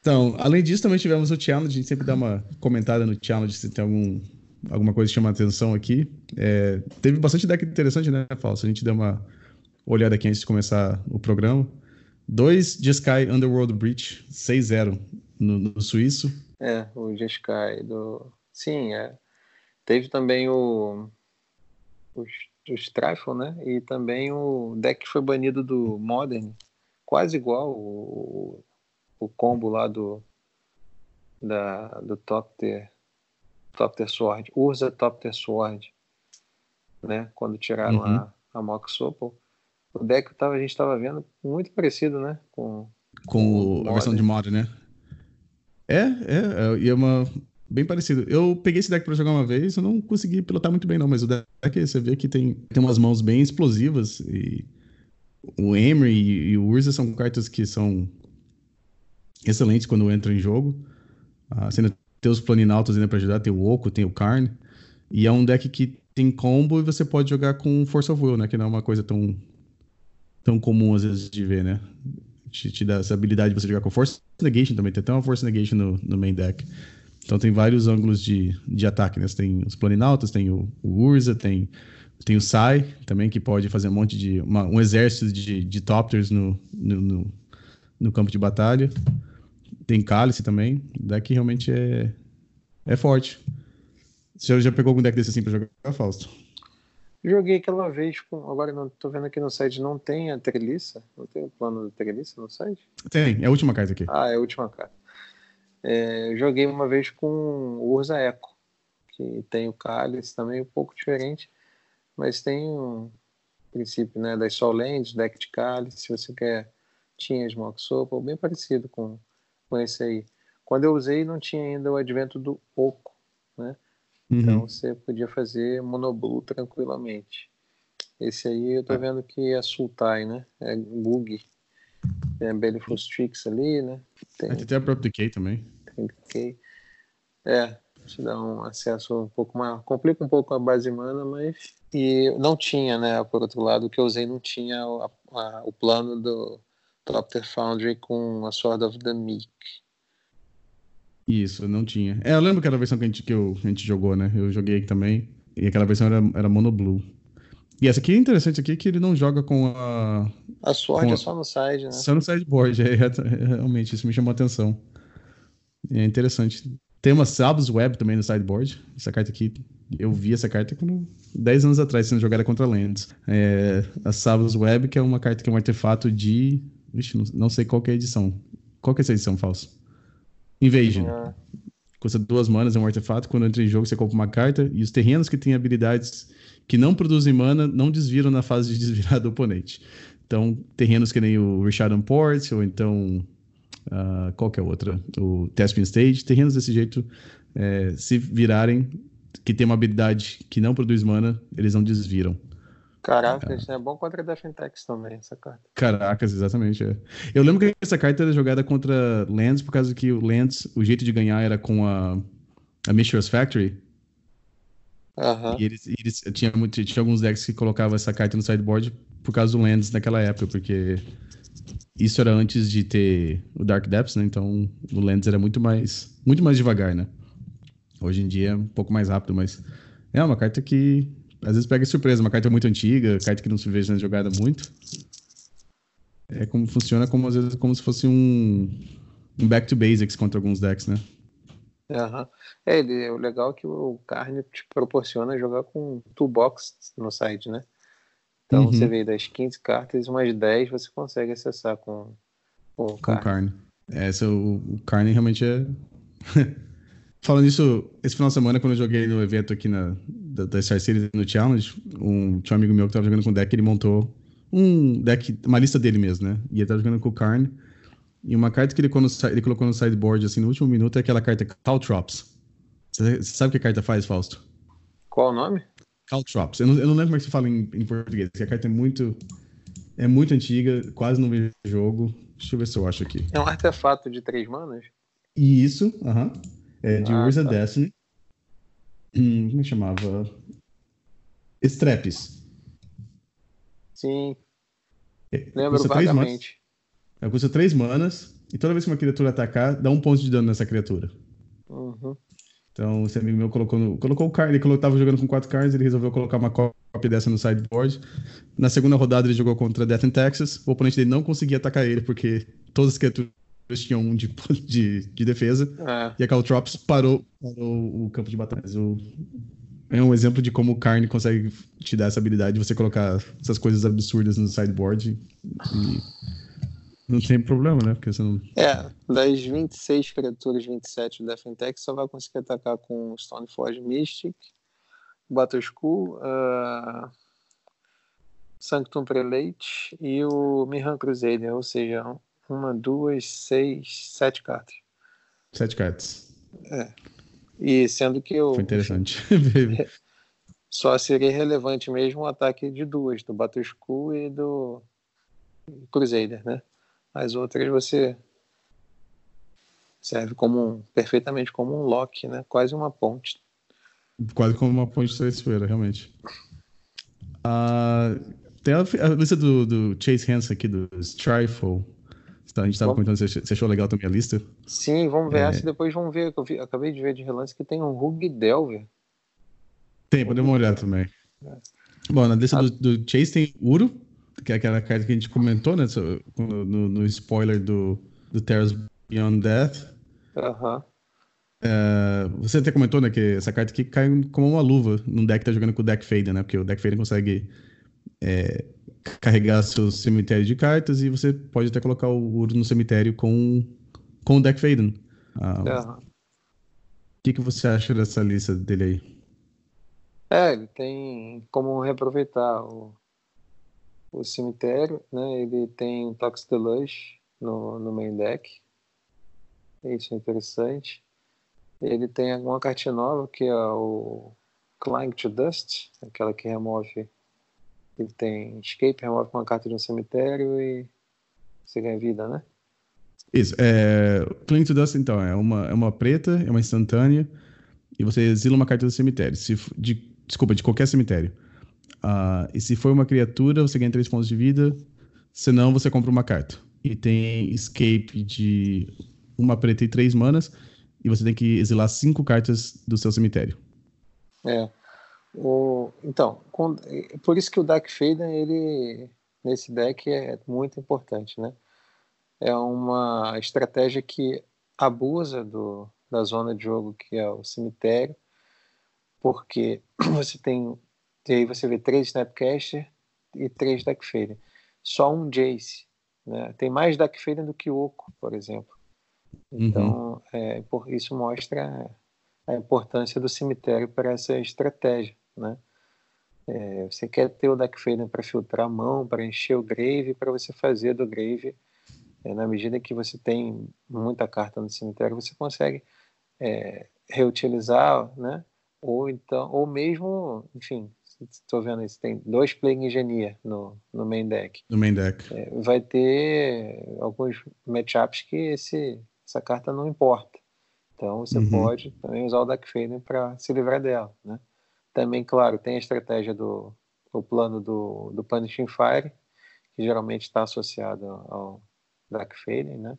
Então, além disso, também tivemos o challenge. A gente sempre dá uma comentada no challenge se tem algum, alguma coisa que chama atenção aqui. É, teve bastante deck interessante, né, Falso? A gente deu uma olhada aqui antes de começar o programa. Dois Jeskai Underworld Breach 6-0 no, no, suíço. É, o Jeskai do. Sim, é. Teve também o. O, o Strifle, né? E também o deck que foi banido do Modern. Quase igual o, o combo lá do. Da, do Top Tier. Top Tier Sword. Urza Top Tier Sword. Né? Quando tiraram uhum. a, a Mox Sopal o deck tava, a gente estava vendo muito parecido, né? Com, com, com a versão de mod, né? É, é, é, e é uma. Bem parecido. Eu peguei esse deck para jogar uma vez, eu não consegui pilotar muito bem, não, mas o deck você vê que tem, tem umas mãos bem explosivas. E o Emery e, e o Urza são cartas que são excelentes quando entram em jogo. Ah, você ainda tem os Planinautas ainda para ajudar, tem o Oco, tem o Karn. E é um deck que tem combo e você pode jogar com Force of Will, né? Que não é uma coisa tão tão comum às vezes de ver, né? Te, te dá essa habilidade de você jogar com Force Negation também. Tem até uma Force Negation no, no main deck. Então tem vários ângulos de, de ataque, né? Você tem os Planinautas, tem o, o Urza, tem, tem o Sai também, que pode fazer um monte de. Uma, um exército de, de Topters no, no, no, no campo de batalha. Tem Cálice também. O deck realmente é, é forte. Você já pegou algum deck desse assim pra jogar, Fausto? Joguei aquela vez com. Agora não tô vendo aqui no site, não tem a treliça? Não tem o plano de treliça no site? Tem, é a última carta aqui. Ah, é a última carta. É, joguei uma vez com o Urza Eco, que tem o cálice também, um pouco diferente, mas tem um princípio né, das Solentes, deck de cálice, se você quer, tinha Smoke Sopa, bem parecido com, com esse aí. Quando eu usei, não tinha ainda o advento do Oco, né? Uhum. Então você podia fazer monoblue tranquilamente. Esse aí eu tô é. vendo que é Sultai, né? É bug. Tem a Bellyful Strix ali, né? Tem, tem até a própria Decay também. Tem Decay. É, te dá um acesso um pouco mais. Complica um pouco a base mana, mas. E não tinha, né? Por outro lado, o que eu usei não tinha a, a, o plano do Topter Foundry com a Sword of the Meek. Isso, não tinha. É, eu lembro que era a versão que a gente, que eu, a gente jogou, né? Eu joguei também. E aquela versão era, era mono blue. E essa aqui é interessante aqui que ele não joga com a. A Sword a... é só no side, né? Só no sideboard, é, é, realmente, isso me chamou a atenção. É interessante. Tem uma Sabs Web também no sideboard. Essa carta aqui, eu vi essa carta quando 10 anos atrás, sendo jogada contra Lands. É, a Sabs Web, que é uma carta que é um artefato de. Vixe, não, não sei qual é a edição. Qual que é essa edição, Falso? Invasion. Ah. Custa duas manas, é um artefato. Quando entra em jogo, você compra uma carta. E os terrenos que têm habilidades que não produzem mana não desviram na fase de desvirar do oponente. Então, terrenos que nem o Richard Port, ou então. Uh, qual que é outra? O Tespin Stage. Terrenos desse jeito, é, se virarem, que tem uma habilidade que não produz mana, eles não desviram. Caracas, é bom contra Defentex também, essa carta. Caracas, exatamente. É. Eu lembro que essa carta era jogada contra Lands, por causa que o Lands, o jeito de ganhar era com a, a Mishra's Factory. Uhum. E eles, eles tinha, muito, tinha alguns decks que colocavam essa carta no sideboard por causa do Lands naquela época, porque isso era antes de ter o Dark Depths, né? Então o Lands era muito mais, muito mais devagar, né? Hoje em dia é um pouco mais rápido, mas é uma carta que às vezes pega surpresa, uma carta muito antiga, carta que não se vê sendo jogada muito. É como funciona como às vezes como se fosse um, um back to basics contra alguns decks, né? Uhum. É, ele, o legal é que o Carne te proporciona jogar com toolbox no site, né? Então uhum. você vê das 15 cartas, umas 10 você consegue acessar com, com o Carne. Com Carne. É, o Carne realmente é. Falando isso, esse final de semana, quando eu joguei no evento aqui na, da, da Star City no Challenge, um, tinha um amigo meu que tava jogando com deck, ele montou um deck, uma lista dele mesmo, né? E ele tava jogando com o Karn. E uma carta que ele, quando, ele colocou no sideboard, assim, no último minuto, é aquela carta Caltrops. Você sabe o que a carta faz, Fausto? Qual o nome? Caltrops. Eu não, eu não lembro como é que se fala em, em português, porque a carta é muito... É muito antiga, quase não vejo jogo. Deixa eu ver se eu acho aqui. É um artefato de três manas? Isso, aham. Uh -huh. É de ah, tá. Destiny. Hum, como é chamava? Strepes. Sim. É, Lembro custa vagamente. Três manas, custa três manas. e toda vez que uma criatura atacar, dá um ponto de dano nessa criatura. Uhum. Então, esse amigo meu colocou, no, colocou o card, ele colocou, tava jogando com quatro cards, ele resolveu colocar uma cópia dessa no sideboard. Na segunda rodada, ele jogou contra Death in Texas. O oponente dele não conseguia atacar ele, porque todas as criaturas tinham um de, de, de defesa. É. E a Caltrops parou, parou o campo de batalha. O, é um exemplo de como o Carne consegue te dar essa habilidade de você colocar essas coisas absurdas no sideboard e não tem problema, né? Porque você não... É, das 26 criaturas, 27 do Defentex só vai conseguir atacar com Stoneforge Mystic, Battle School, uh, Sanctum Prelate e o Mihan Crusader, ou seja, uma, duas, seis, sete cartas. Sete cartas. É. E sendo que eu. Foi interessante. só seria relevante mesmo o ataque de duas, do School e do Crusader, né? As outras você serve como um, perfeitamente como um lock, né? Quase uma ponte. Quase como uma ponte de traiçoeira, realmente. Uh, tem a, a lista do, do, Chase Hansen aqui, do Strifle. A gente estava comentando, você achou legal também a lista? Sim, vamos ver é... essa depois vamos ver. Eu vi, acabei de ver de relance que tem um Rug Delver. Tem, podemos olhar também. É. Bom, na lista a... do, do Chase tem Uro, que é aquela carta que a gente comentou, né? No, no spoiler do, do Terra's Beyond Death. Aham. É, você até comentou, né, que essa carta aqui cai como uma luva num deck que tá jogando com o Deck Fader, né? Porque o Deck Fader consegue é, carregar seu cemitério de cartas e você pode até colocar o Uro no cemitério com, com o Deck Faden. Ah, O que, que você acha dessa lista dele aí? É, ele tem como reaproveitar o, o cemitério, né? Ele tem Tox Deluxe no, no main deck. Isso é interessante. Ele tem uma cartinha nova que é o Climb to Dust, aquela que remove. Ele tem Escape, remove uma carta de um cemitério e você ganha vida, né? Isso. É, Climb to Dust, então, é uma, é uma preta, é uma instantânea, e você exila uma carta do cemitério. Se, de, desculpa, de qualquer cemitério. Uh, e se for uma criatura, você ganha 3 pontos de vida. Senão, você compra uma carta. E tem escape de uma preta e três manas. E você tem que exilar cinco cartas do seu cemitério. É. O, então, com, por isso que o Dark Faden, ele, nesse deck, é muito importante, né? É uma estratégia que abusa do, da zona de jogo, que é o cemitério, porque você tem e aí você vê três Snapcaster e três Deckfaden. Só um Jace. Né? Tem mais Deckfaden do que Oco, por exemplo. Então, uhum. é, isso mostra a importância do cemitério para essa estratégia. Né? É, você quer ter o Deckfaden para filtrar a mão, para encher o grave, para você fazer do grave. É, na medida que você tem muita carta no cemitério, você consegue é, reutilizar, né? ou então, ou mesmo, enfim, estou vendo isso, tem dois Plague Engineer no, no main deck. No main deck. É, vai ter alguns matchups que esse, essa carta não importa. Então você uhum. pode também usar o Deck Faden para se livrar dela. Né? Também, claro, tem a estratégia do o plano do, do Punishing Fire, que geralmente está associado ao Deck Faden, né?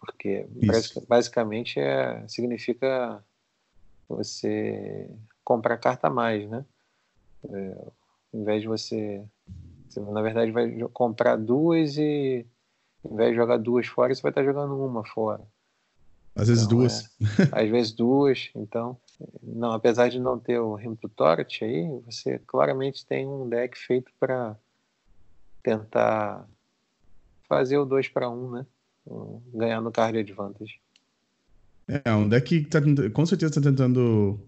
porque isso. basicamente é, significa você comprar carta a mais, né? É, ao invés de você, você, na verdade, vai comprar duas e, ao invés de jogar duas fora, você vai estar jogando uma fora. Às vezes então, duas. É, às vezes duas. Então, não, apesar de não ter o Rim Tutorial aí, você claramente tem um deck feito para tentar fazer o 2 para 1, né? Ganhar no card advantage. É, um deck que tá, com certeza está tentando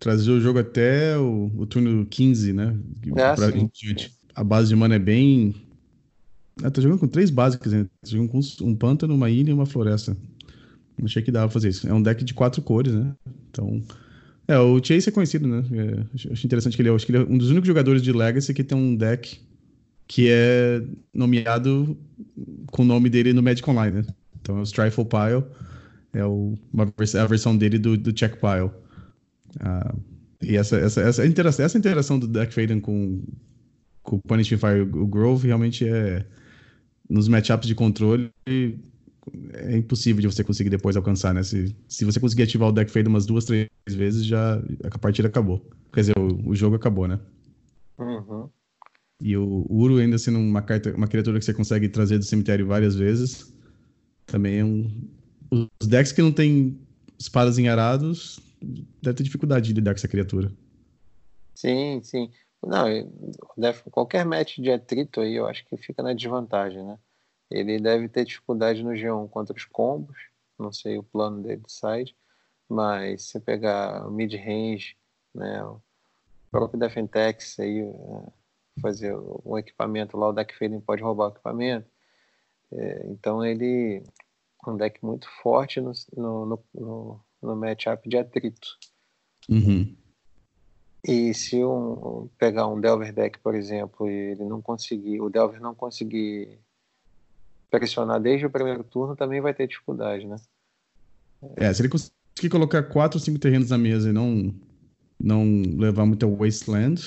trazer o jogo até o, o turno 15, né? É, pra gente, a base de mana é bem. Ah, tá jogando com três básicas, né? Tá jogando com um pântano, uma ilha e uma floresta. Achei que dava pra fazer isso. É um deck de quatro cores, né? Então. É, o Chase é conhecido, né? É, acho interessante que ele é, acho que ele é um dos únicos jogadores de Legacy que tem um deck que é nomeado com o nome dele no Magic Online, né? Então é o Strifle Pile, é o, uma, a versão dele do, do Check Pile. Uh, e essa, essa, essa, interação, essa interação do Deck Faden com, com o Punishing Fire, o Grove, realmente é. Nos matchups de controle, é impossível de você conseguir depois alcançar, né? Se, se você conseguir ativar o deck fade umas duas, três vezes, já a partida acabou. Quer dizer, o, o jogo acabou, né? Uhum. E o Uru, ainda sendo uma, carta, uma criatura que você consegue trazer do cemitério várias vezes, também é um. Os decks que não tem espadas em arados deve ter dificuldade de lidar com essa criatura. Sim, sim. Não, qualquer match de atrito aí eu acho que fica na desvantagem, né? Ele deve ter dificuldade no G1 contra os combos, não sei o plano dele de side, mas se pegar o mid-range, né, o próprio Defentex aí, é, fazer um equipamento lá, o deck fading pode roubar o equipamento. É, então ele é um deck muito forte no, no, no, no matchup de atrito. Uhum. E se um, pegar um Delver deck, por exemplo, e ele não conseguir, o Delver não conseguir pressionar desde o primeiro turno, também vai ter dificuldade, né? É, se ele conseguir colocar quatro ou cinco terrenos na mesa e não, não levar muita Wasteland,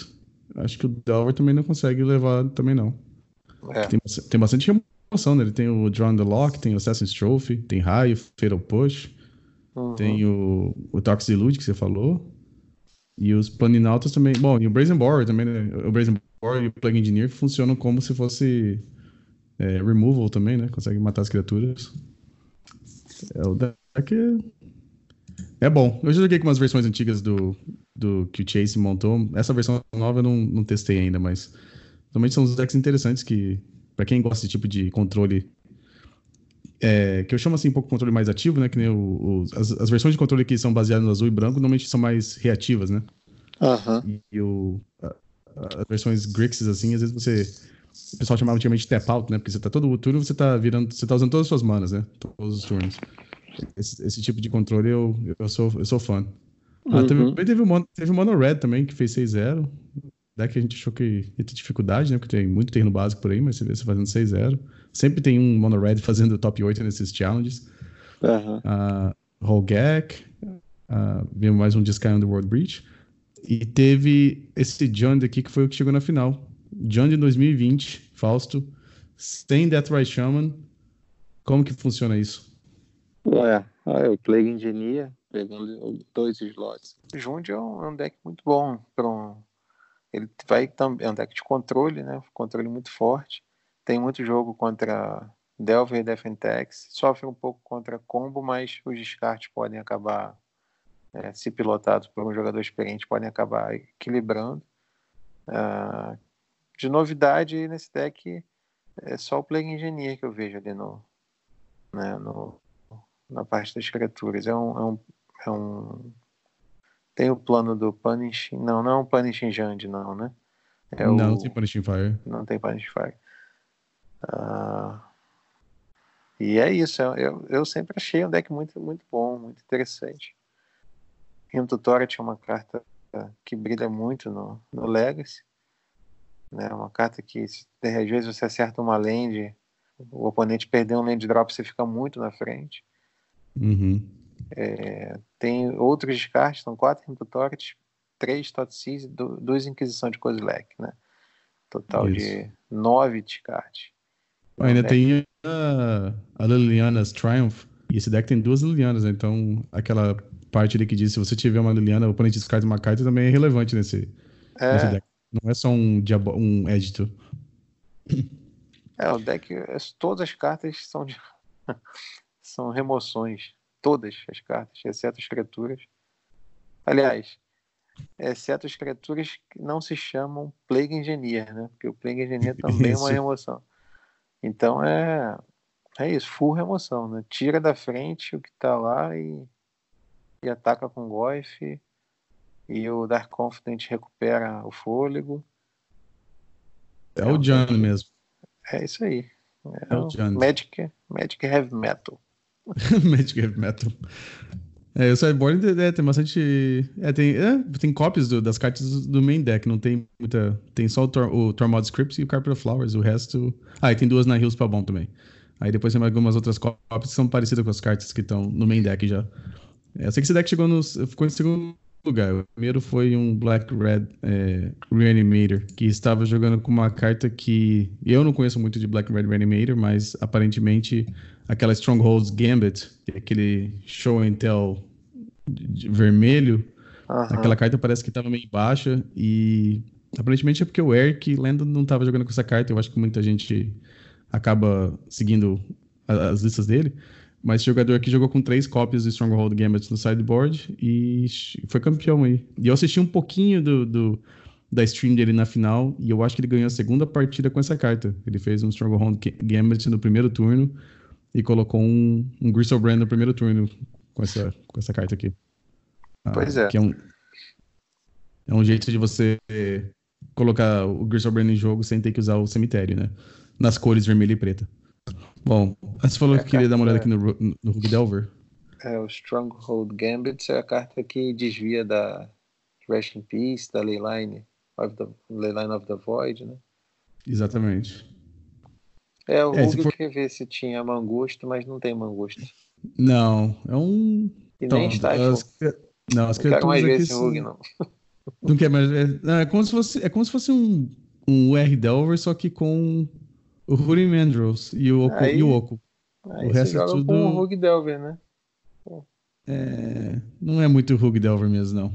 acho que o Delver também não consegue levar também não. É. Tem, tem bastante remoção, né? Ele tem o Drawn the Lock, tem o Assassin's Trophy, tem Raio, Fatal Push, Uhum. tem o, o Toxic Elude que você falou. E os Planinautas também. Bom, e o Brazen Borer também, né? O Brazen Borer e o Plague Engineer funcionam como se fosse é, removal também, né? Consegue matar as criaturas. É, o deck é... é bom. Eu já joguei com umas versões antigas do, do que o Chase montou. Essa versão nova eu não, não testei ainda, mas realmente são os decks interessantes que, para quem gosta desse tipo de controle é, que eu chamo assim um pouco de controle mais ativo, né? Que nem o, o, as, as, versões de controle que são baseadas no azul e branco normalmente são mais reativas, né? Uhum. E, e o, a, as versões Grixis, assim, às vezes você. O pessoal chamava antigamente de tap out, né? Porque você tá todo o turno, você tá virando. Você tá usando todas as suas manas, né? Todos os turnos. Esse, esse tipo de controle eu, eu, sou, eu sou fã. Ah, Uhum. também teve o Mono, teve o Mono Red também, que fez 6-0. Deck a gente achou que ia ter dificuldade, né? Porque tem muito terreno básico por aí, mas você vê você fazendo 6-0. Sempre tem um Mono Red fazendo top 8 nesses challenges. Uhum. Uh, uh, veio mais um Disky on the World Breach. E teve esse John aqui que foi o que chegou na final. John de 2020, Fausto, sem Deathrise Shaman. Como que funciona isso? Ué, ah, o Plague Engineer pegando dois slots. Jund é um, é um deck muito bom um ele vai também é um deck de controle, né? Controle muito forte. Tem muito jogo contra Delver e Defentex. Sofre um pouco contra combo, mas os descartes podem acabar, é, se pilotados por um jogador experiente, podem acabar equilibrando. Uh, de novidade nesse deck é só o Plague Engineer que eu vejo ali no, né, no na parte das criaturas. É um, é um, é um tem o plano do Punishing. Não, não é um Punishing Jand, não, né? É não, o... não tem Punishing Fire. Não tem Punishing Fire. Uh... E é isso. Eu, eu sempre achei um deck muito, muito bom, muito interessante. E no tutorial tinha uma carta que brilha muito no, no Legacy. Né? Uma carta que, às vezes, você acerta uma land, o oponente perdeu um land drop, você fica muito na frente. Uhum. É, tem outros descartes, são quatro Imputores, três Totsis e duas Inquisição de Kozilek, né? Total Isso. de nove descartes. Ainda deck... tem a, a Liliana's Triumph, e esse deck tem duas Lilianas, né? então aquela parte ali que diz se você tiver uma Liliana, o oponente descarta uma carta também é relevante nesse, é. nesse deck. Não é só um, um édito. É, o deck, todas as cartas são, de... são remoções todas as cartas, exceto as criaturas. Aliás, exceto as criaturas que não se chamam Plague Engineer, né? Porque o Plague Engineer também é uma remoção. Então é é isso, full remoção, né? Tira da frente o que tá lá e, e ataca com Goif e o Dark Confident recupera o fôlego. É, é o John mesmo. É isso aí. É, é o John. Magic, Magic Heavy Metal. Magic Heavy Metal. É, o Sideboard é, tem bastante. É, tem, é, tem cópias do, das cartas do main deck, não tem muita. Tem só o, Tor, o Tormod Scripts e o Carpet of Flowers, o resto. Ah, e tem duas na Hills bom também. Aí depois tem algumas outras cópias que são parecidas com as cartas que estão no main deck já. É, eu sei que esse deck chegou no, ficou em segundo lugar. O primeiro foi um Black Red é, Reanimator, que estava jogando com uma carta que eu não conheço muito de Black Red Reanimator, mas aparentemente aquela Strongholds Gambit, é aquele show and tell vermelho. Uhum. Aquela carta parece que estava meio baixa e aparentemente é porque o Eric Landon não estava jogando com essa carta. Eu acho que muita gente acaba seguindo as listas dele. Mas esse jogador aqui jogou com três cópias de Stronghold Gambit no sideboard e foi campeão aí. E eu assisti um pouquinho do, do, da stream dele na final e eu acho que ele ganhou a segunda partida com essa carta. Ele fez um Stronghold Gambit no primeiro turno e colocou um, um Brand no primeiro turno com essa, com essa carta aqui. Ah, pois é. Que é um, é um jeito de você colocar o Brand em jogo sem ter que usar o cemitério, né? Nas cores vermelha e preta. Bom, você falou é que queria dar uma olhada aqui no, no Delver. É, o Stronghold Gambit é a carta que desvia da Rest in Peace, da Leyline of the, Leyline of the Void, né? Exatamente. É, o é, Rug for... quer ver se tinha mangusto, mas não tem mangusto. Não, é um... E então, nem está, as... Não, as não quero mais ver esse Rug, não. Não quer mais ver. Não, é como se fosse, é como se fosse um, um R Delver, só que com o Ruri Mandros e o Oco. Aí, e o, Oco. o resto é tudo. Com o Rug Delver, né? É, não é muito Rug Delver mesmo, não.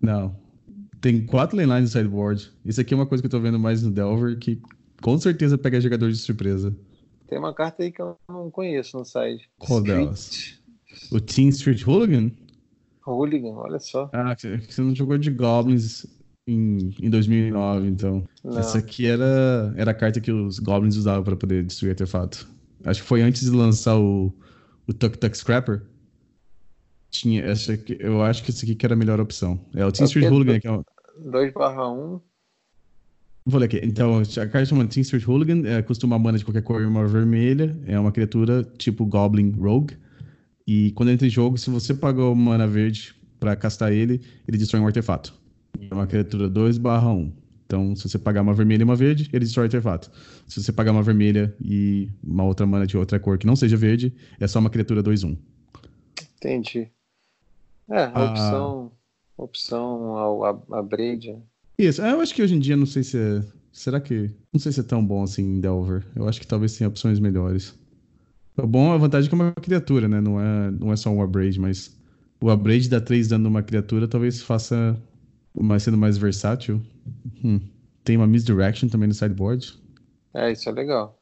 Não. Tem quatro lanelines no sideboard. Isso aqui é uma coisa que eu tô vendo mais no Delver, que com certeza pega jogador de surpresa. Tem uma carta aí que eu não conheço no site. Qual delas? O Team Street Hooligan? Hooligan, olha só. Ah, você não jogou de Goblins em, em 2009, então. Não. Essa aqui era, era a carta que os Goblins usavam para poder destruir artefato. Acho que foi antes de lançar o, o Tuk Tuk Scrapper. Tinha, essa aqui, eu acho que esse aqui que era a melhor opção. É o Team Street Hooligan, que é o... 2 1. Vou ler aqui. Então, a carta chama Team Street Hooligan, é, custa uma mana de qualquer cor e uma vermelha. É uma criatura tipo Goblin Rogue. E quando entra em jogo, se você pagou mana verde para castar ele, ele destrói um artefato. É uma criatura 2 barra 1. Então, se você pagar uma vermelha e uma verde, ele destrói o artefato. Se você pagar uma vermelha e uma outra mana de outra cor que não seja verde, é só uma criatura 2-1. Entendi. É, a ah. opção, opção ao, a, a Braid. Isso, eu acho que hoje em dia não sei se é. Será que. Não sei se é tão bom assim em Delver. Eu acho que talvez tenha opções melhores. O bom, a vantagem é que é uma criatura, né? Não é, não é só um Abrade, mas o Abrade dá 3 dano numa criatura, talvez faça mais sendo mais versátil. Hum. Tem uma misdirection também no sideboard. É, isso é legal.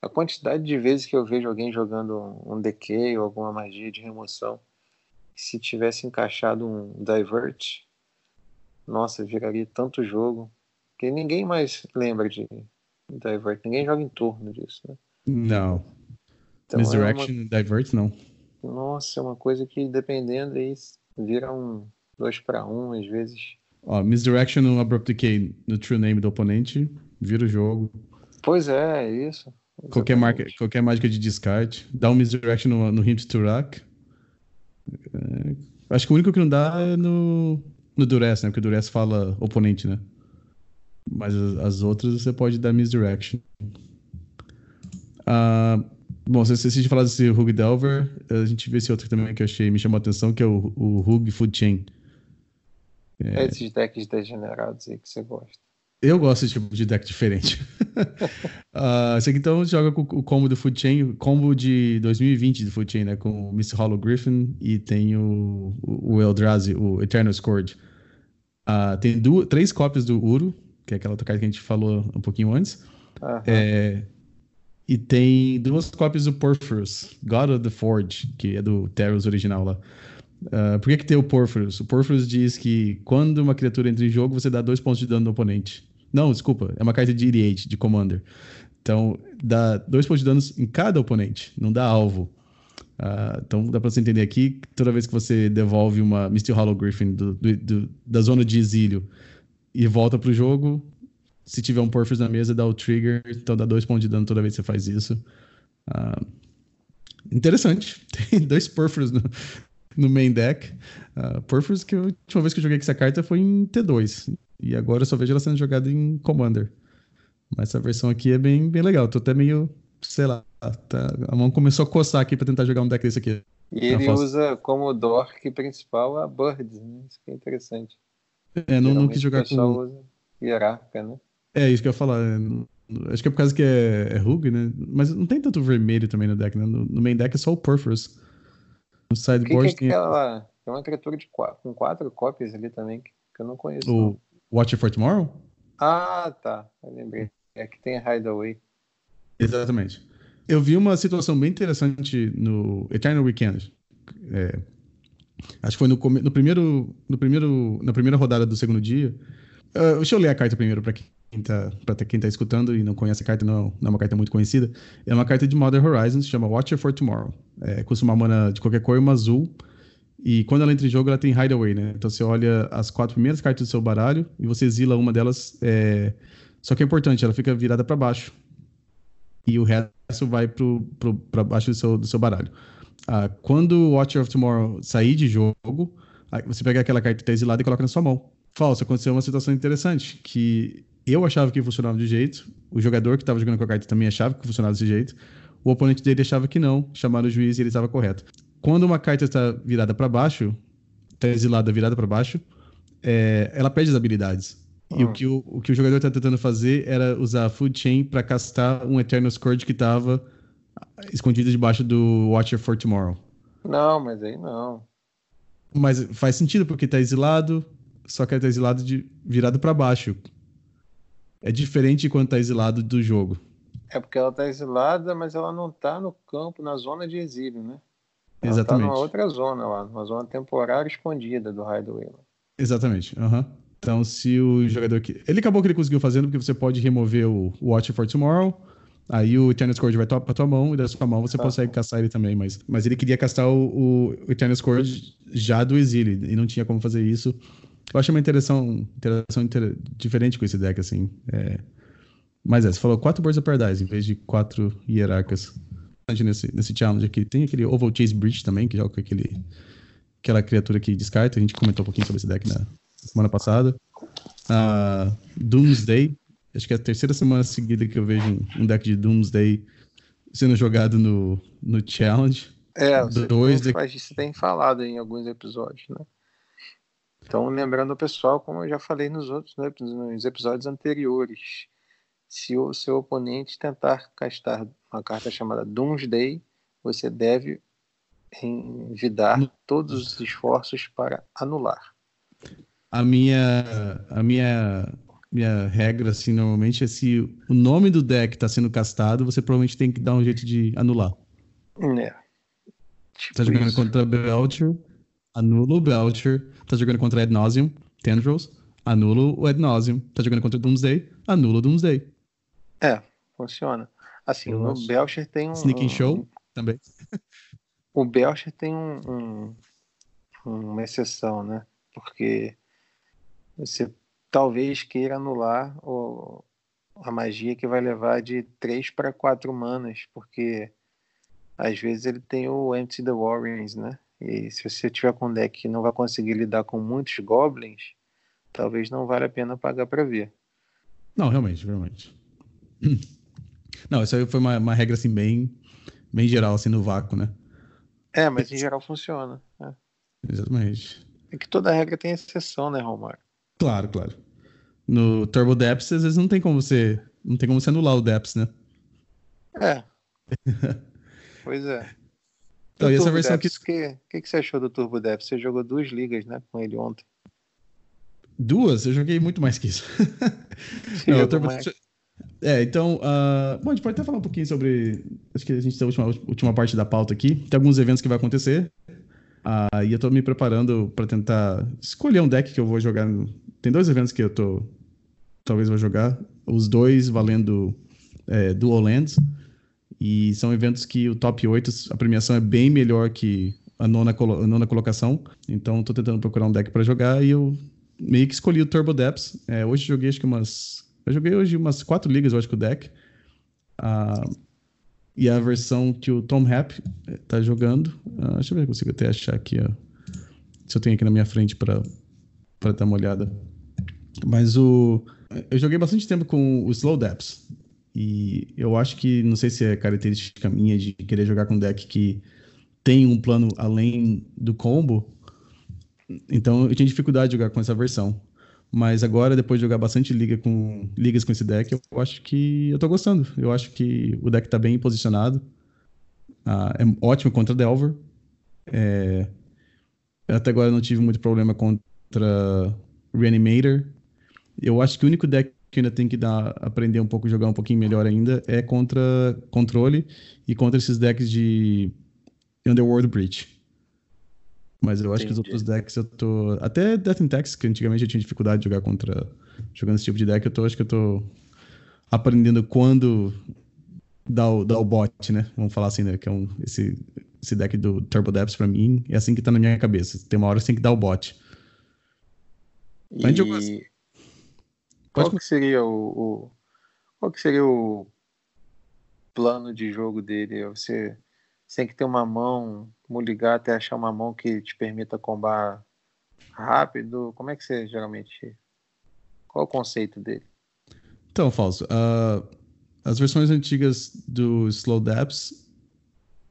A quantidade de vezes que eu vejo alguém jogando um decay ou alguma magia de remoção, se tivesse encaixado um divert, nossa, viraria tanto jogo que ninguém mais lembra de divert. Ninguém joga em torno disso, né? Não. Então, Misdirection, é uma... divert, não. Nossa, é uma coisa que dependendo aí vira um 2 para 1 às vezes. Ó, Misdirection no Abrupt Decay no True Name do oponente, vira o jogo. Pois é, é isso. Qualquer, marca, qualquer mágica de descarte. Dá um Misdirection no, no Hint to Rock. É, acho que o único que não dá é no, no Duress, né? Porque o Duress fala oponente, né? Mas as, as outras você pode dar Misdirection. Uh, bom, se você de falar desse Hug Delver, a gente vê esse outro também que eu achei, me chamou a atenção, que é o, o Hug Food Chain. É... Esses decks degenerados aí que você gosta. Eu gosto desse tipo de deck diferente. uh, esse aqui então joga com o combo do Food Chain, combo de 2020 do Food Chain, né? Com o Miss Hollow Griffin e tem o, o Eldrazi, o Eternal Scourge. Uh, tem duas, três cópias do Uro, que é aquela outra carta que a gente falou um pouquinho antes. Uhum. É, e tem duas cópias do Porphyros, God of the Forge, que é do Terrors original lá. Uh, por que, que tem o Porphyros? O Porphyros diz que quando uma criatura entra em jogo, você dá dois pontos de dano no oponente. Não, desculpa, é uma carta de Iriate, de Commander. Então, dá dois pontos de dano em cada oponente, não dá alvo. Uh, então, dá pra você entender aqui toda vez que você devolve uma Misty Hollow Griffin do, do, do, da zona de exílio e volta pro jogo, se tiver um Porphyros na mesa, dá o trigger, então dá dois pontos de dano toda vez que você faz isso. Uh, interessante. Tem dois Porphyros no, no main deck. Uh, Purpose, que a última vez que eu joguei com essa carta foi em T2. E agora eu só vejo ela sendo jogada em Commander. Mas essa versão aqui é bem, bem legal. Tô até meio, sei lá, tá, a mão começou a coçar aqui pra tentar jogar um deck desse aqui. E ele usa como dork principal a Birds, né? Isso que é interessante. É, não, não quis jogar com... usa hierarca, né? É, isso que eu ia falar. É, Acho que é por causa que é, é Rug, né? Mas não tem tanto vermelho também no deck, né? No, no main deck é só o Purphrus. No sideboard que que é tem. Aquela... Tem uma criatura de quatro, com quatro cópias ali também, que, que eu não conheço. O não. Watcher for Tomorrow? Ah, tá. Eu lembrei. É que tem Hideaway. Exatamente. Eu vi uma situação bem interessante no Eternal Weekend. É, acho que foi no, no, primeiro, no primeiro, na primeira rodada do segundo dia. Uh, deixa eu ler a carta primeiro para quem está quem tá escutando e não conhece a carta, não, não é uma carta muito conhecida. É uma carta de Modern Horizons, chama Watcher for Tomorrow. É, custa uma mana de qualquer cor, uma azul. E quando ela entra em jogo, ela tem Hideaway, né? Então você olha as quatro primeiras cartas do seu baralho e você exila uma delas. É... Só que é importante, ela fica virada para baixo. E o resto vai para baixo do seu, do seu baralho. Ah, quando o Watcher of Tomorrow sair de jogo, você pega aquela carta que está exilada e coloca na sua mão. Falso, aconteceu uma situação interessante, que eu achava que funcionava de jeito, o jogador que estava jogando com a carta também achava que funcionava desse jeito, o oponente dele achava que não, chamaram o juiz e ele estava correto quando uma carta está virada para baixo, está exilada virada para baixo, é, ela perde as habilidades. E o, ah. que o, o que o jogador está tentando fazer era usar a Food Chain para castar um Eternal Scourge que estava escondido debaixo do Watcher for Tomorrow. Não, mas aí não. Mas faz sentido porque está exilado, só que está exilado de virado para baixo. É diferente quando está exilado do jogo. É porque ela está exilada, mas ela não está no campo, na zona de exílio, né? Ela tá Exatamente. Tá numa outra zona lá, uma zona temporária escondida do Hideaway. Exatamente. Uhum. Então, se o jogador. Que... Ele acabou que ele conseguiu fazendo, porque você pode remover o Watch for Tomorrow. Aí o Eternal Scourge vai pra tua mão e da sua mão você tá. consegue caçar ele também. Mas, mas ele queria castar o, o Eternal Scourge já do exílio e não tinha como fazer isso. Eu achei uma interação, interação inter... diferente com esse deck, assim. É... Mas é, você falou quatro Birds of Paradise em vez de quatro hierarcas nesse, nesse challenge aqui. Tem aquele Oval Chase Bridge também, que joga com aquele, aquela criatura que descarta. A gente comentou um pouquinho sobre esse deck na semana passada. Uh, Doomsday. Acho que é a terceira semana seguida que eu vejo um deck de Doomsday sendo jogado no, no challenge. É, você, Dois de... você tem falado em alguns episódios, né? Então, lembrando o pessoal, como eu já falei nos outros né, nos episódios anteriores, se o seu oponente tentar castar uma carta chamada Doomsday, você deve envidar todos os esforços para anular. A minha, a minha, minha regra, assim, normalmente é se o nome do deck está sendo castado, você provavelmente tem que dar um jeito de anular. É. Tipo tá jogando isso. contra Belcher, anula o Belcher. Tá jogando contra Ad Nauseum, Tendrils, anula o Ad Nauseum. Tá jogando contra Doomsday, anula o Doomsday. É, funciona. Assim, Eu o Belcher tem um. Sneaking um, Show também. O Belcher tem um, um, uma exceção, né? Porque você talvez queira anular o, a magia que vai levar de 3 para 4 manas, porque às vezes ele tem o Empty the Warrens, né? E se você tiver com um deck que não vai conseguir lidar com muitos goblins, talvez não valha a pena pagar para ver. Não, realmente, realmente. Não, isso aí foi uma, uma regra assim bem, bem geral, assim, no vácuo, né? É, mas em geral funciona. É. Exatamente. É que toda regra tem exceção, né, Romário? Claro, claro. No Turbo Depths, às vezes não tem como você. Não tem como você anular o Depths, né? É. pois é. Então, essa versão aqui. O que, que, que você achou do Turbo Depths? Você jogou duas ligas, né, com ele ontem. Duas? Eu joguei muito mais que isso. não, o Turbo... mais. É, então, uh, bom, a gente pode até falar um pouquinho sobre. Acho que a gente tem a última, última parte da pauta aqui. Tem alguns eventos que vai acontecer. Uh, e eu tô me preparando para tentar escolher um deck que eu vou jogar. Tem dois eventos que eu tô. Talvez vou jogar. Os dois valendo é, Dual Lands. E são eventos que o top 8, a premiação é bem melhor que a nona, a nona colocação. Então, tô tentando procurar um deck para jogar e eu meio que escolhi o Turbo Depths. É, hoje joguei acho que umas eu joguei hoje umas quatro ligas, eu acho, com o deck. Uh, e a versão que o Tom Happ eh, tá jogando. Uh, deixa eu ver se eu consigo até achar aqui, ó. Se eu tenho aqui na minha frente para dar uma olhada. Mas o. Eu joguei bastante tempo com o Slow Depths. E eu acho que, não sei se é característica minha de querer jogar com deck que tem um plano além do combo. Então eu tinha dificuldade de jogar com essa versão. Mas agora, depois de jogar bastante liga com, ligas com esse deck, eu acho que eu tô gostando. Eu acho que o deck tá bem posicionado. Ah, é ótimo contra Delver. É, até agora não tive muito problema contra Reanimator. Eu acho que o único deck que ainda tem que dar, aprender um pouco, jogar um pouquinho melhor ainda, é contra controle e contra esses decks de Underworld Breach. Mas eu acho Entendi. que os outros decks eu tô. Até Death and Tax, que antigamente eu tinha dificuldade de jogar contra. Jogando esse tipo de deck, eu tô, acho que eu tô aprendendo quando dar o, dar o bot, né? Vamos falar assim, né? Que é um, esse, esse deck do Turbo Depths pra mim é assim que tá na minha cabeça. Tem uma hora que você tem que dar o bot. E... Mas Qual que seria o, o, Qual que seria o plano de jogo dele? Você, você tem que ter uma mão como ligar até achar uma mão que te permita combar rápido? Como é que você geralmente. Qual o conceito dele? Então, Falso, uh, as versões antigas do Slow Depths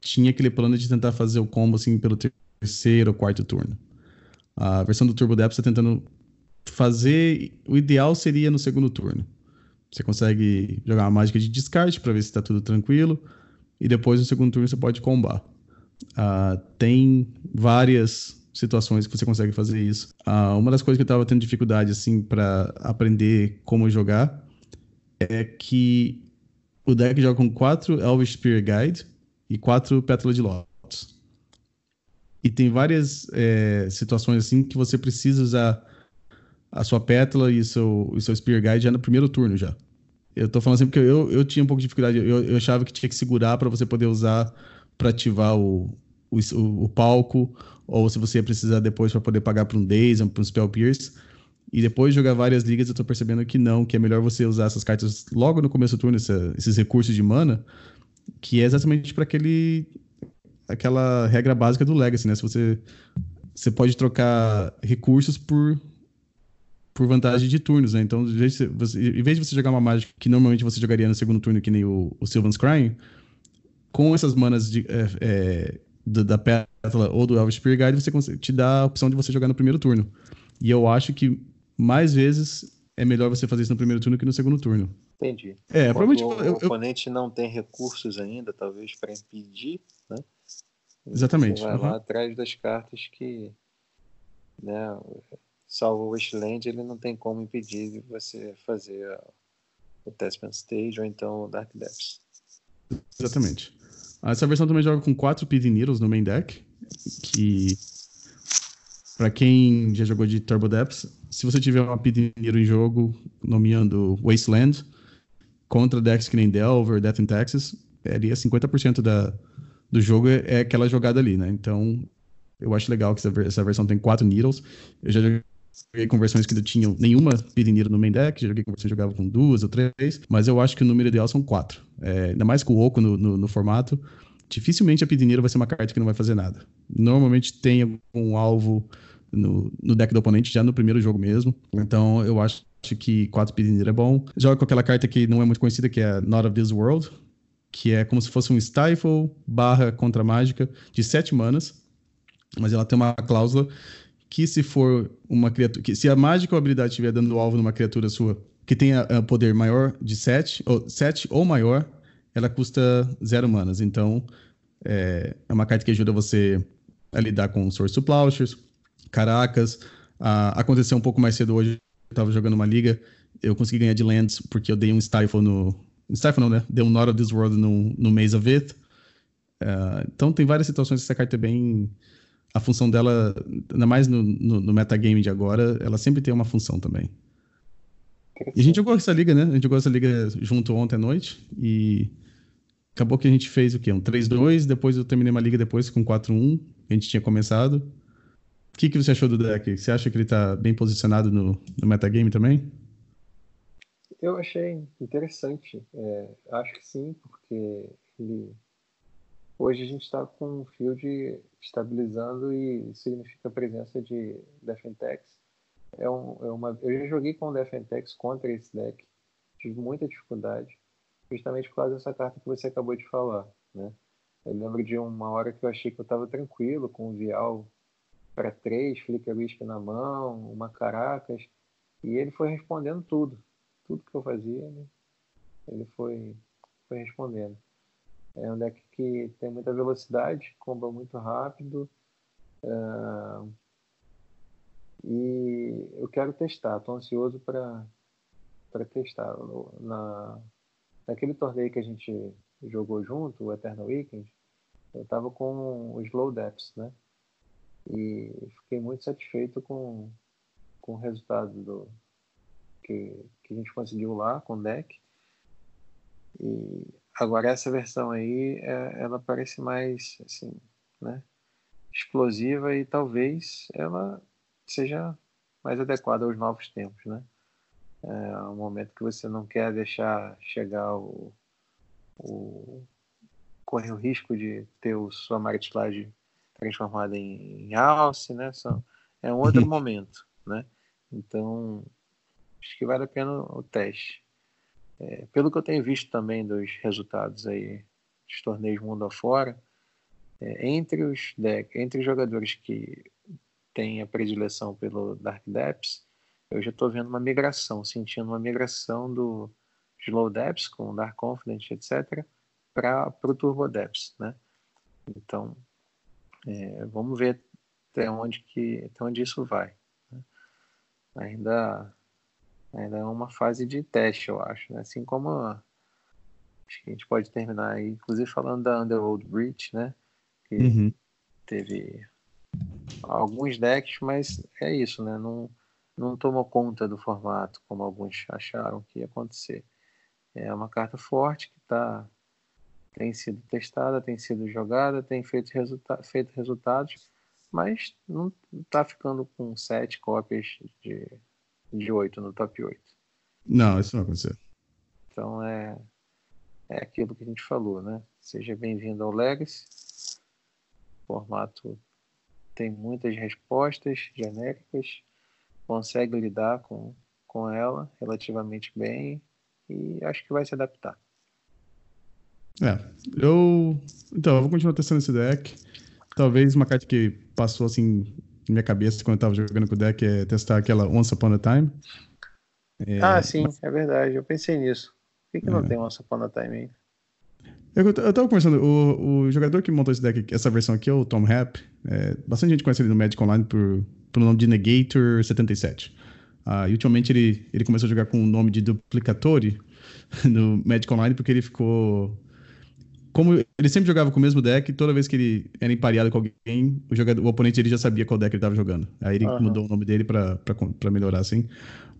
tinha aquele plano de tentar fazer o combo assim pelo terceiro ou quarto turno. A versão do Turbo Depths está tentando fazer. O ideal seria no segundo turno. Você consegue jogar uma mágica de descarte para ver se está tudo tranquilo. E depois no segundo turno você pode combar. Uh, tem várias situações que você consegue fazer isso. Uh, uma das coisas que eu estava tendo dificuldade assim para aprender como jogar é que o deck joga com quatro Elvish Spear Guide e quatro Pétala de Lotus. E tem várias é, situações assim que você precisa usar a sua pétala e seu, seu Spear Guide já no primeiro turno já. Eu tô falando assim porque eu, eu tinha um pouco de dificuldade. Eu, eu achava que tinha que segurar para você poder usar para ativar o, o, o, palco, ou se você ia precisar depois para poder pagar para um Days, para um Spell Pierce. E depois de jogar várias ligas, eu tô percebendo que não, que é melhor você usar essas cartas logo no começo do turno, essa, esses recursos de mana, que é exatamente para aquele aquela regra básica do Legacy, né? Se você você pode trocar recursos por por vantagem de turnos, né? Então, em vez, de você, em vez de você jogar uma mágica que normalmente você jogaria no segundo turno, que nem o, o Sylvan's Crying, com essas manas de, é, é, da Pétala ou do Elvish Spear Guide, você te dá a opção de você jogar no primeiro turno. E eu acho que mais vezes é melhor você fazer isso no primeiro turno que no segundo turno. Entendi. É, provavelmente. O, eu, oponente eu... não tem recursos ainda, talvez, para impedir, né? Exatamente. Você vai uhum. lá atrás das cartas que. Né, salvo o Westland, ele não tem como impedir você fazer o Testament Stage ou então o Dark Depths. Exatamente. Essa versão também joga com quatro Pity Needles no main deck, que para quem já jogou de Turbo Depths, se você tiver uma Pity Needle em jogo, nomeando Wasteland, contra decks que nem Delver, Death in Texas, seria 50% da, do jogo é, é, aquela jogada ali, né? Então, eu acho legal que essa, essa versão tem quatro Needles. Eu já joguei com versões que não tinham nenhuma Needle no main deck, joguei com versões que jogava com duas ou três, mas eu acho que o número ideal são quatro. É, ainda mais com o Oco no, no, no, formato, dificilmente a Pedineira vai ser uma carta que não vai fazer nada. Normalmente tem algum alvo no, no deck do oponente já no primeiro jogo mesmo. Então eu acho que 4 Pedineira é bom. Joga com aquela carta que não é muito conhecida, que é Not of This World, que é como se fosse um Stifle barra contra mágica de 7 manas. Mas ela tem uma cláusula que se for uma criatura. Que se a mágica ou habilidade estiver dando alvo numa criatura sua que tenha poder maior de 7 ou, 7 ou maior, ela custa 0 manas. Então, é, é, uma carta que ajuda você a lidar com Source Plowshares, Caracas. A, aconteceu um pouco mais cedo hoje, eu estava jogando uma liga, eu consegui ganhar de lands porque eu dei um Stifle no... Stifle não, né? Dei um Not of This World no, no Maze of It. Uh, então, tem várias situações que essa carta é bem... A função dela, ainda mais no, no, no metagame de agora, ela sempre tem uma função também. E a gente jogou essa liga, né? A gente jogou essa liga junto ontem à noite e acabou que a gente fez o quê? Um 3-2, depois eu terminei uma liga depois com 4-1, a gente tinha começado. O que, que você achou do deck? Você acha que ele tá bem posicionado no, no metagame também? Eu achei interessante. É, acho que sim, porque ele... hoje a gente está com um field estabilizando e significa a presença de Defentex é, um, é uma. Eu já joguei com Defentex contra esse deck. Tive muita dificuldade, justamente por causa dessa carta que você acabou de falar, né? Eu lembro de uma hora que eu achei que eu estava tranquilo com o Vial para três, Flicker Whisky na mão, uma Caracas, E ele foi respondendo tudo. Tudo que eu fazia, ele foi, foi respondendo. É um deck que tem muita velocidade, comba muito rápido. Uh, e eu quero testar, estou ansioso para testar. Na, naquele torneio que a gente jogou junto, o Eternal Weekend, eu estava com os Slow Depths, né? E fiquei muito satisfeito com, com o resultado do, que, que a gente conseguiu lá com o deck. E agora essa versão aí, é, ela parece mais assim, né? Explosiva e talvez ela seja mais adequada aos novos tempos, né? É um momento que você não quer deixar chegar o, o correr o risco de ter o sua marketing transformada em, em alce, né? São, é um outro momento, né? Então, acho que vale a pena o teste. É, pelo que eu tenho visto também dos resultados aí dos torneios mundo afora, é, entre os deck, entre os jogadores que têm a predileção pelo Dark Depths, eu já estou vendo uma migração, sentindo uma migração do Slow Depths com Dark Confident, etc., para o Turbo Depths, né? Então, é, vamos ver até onde que até onde isso vai. Né? Ainda ainda é uma fase de teste, eu acho, né? Assim como a, acho que a gente pode terminar aí, inclusive falando da Underworld Breach, né? Que uhum. teve alguns decks, mas é isso, né? Não, não tomou conta do formato como alguns acharam que ia acontecer. É uma carta forte que está tem sido testada, tem sido jogada, tem feito, resulta feito resultados, mas não está ficando com sete cópias de, de 8 no top 8. Não, isso não vai acontecer. Então é, é aquilo que a gente falou, né? Seja bem-vindo ao Legacy. O formato tem muitas respostas genéricas, consegue lidar com, com ela relativamente bem e acho que vai se adaptar. É, eu. Então, eu vou continuar testando esse deck. Talvez uma carta que passou assim na minha cabeça quando eu tava jogando com o deck é testar aquela Once Upon a Time. É... Ah, sim, é verdade. Eu pensei nisso. Por que, que é. não tem Once Upon a Time ainda? Eu, eu tava conversando, o, o jogador que montou esse deck, essa versão aqui é o Tom Rapp. É, bastante gente conhece ele no Magic Online por, pelo nome de Negator77. Ah, e ultimamente ele, ele começou a jogar com o nome de Duplicatori no Magic Online porque ele ficou como ele sempre jogava com o mesmo deck, toda vez que ele era empareado com alguém, o, jogador, o oponente ele já sabia qual deck ele estava jogando. Aí ele uhum. mudou o nome dele para melhorar, assim.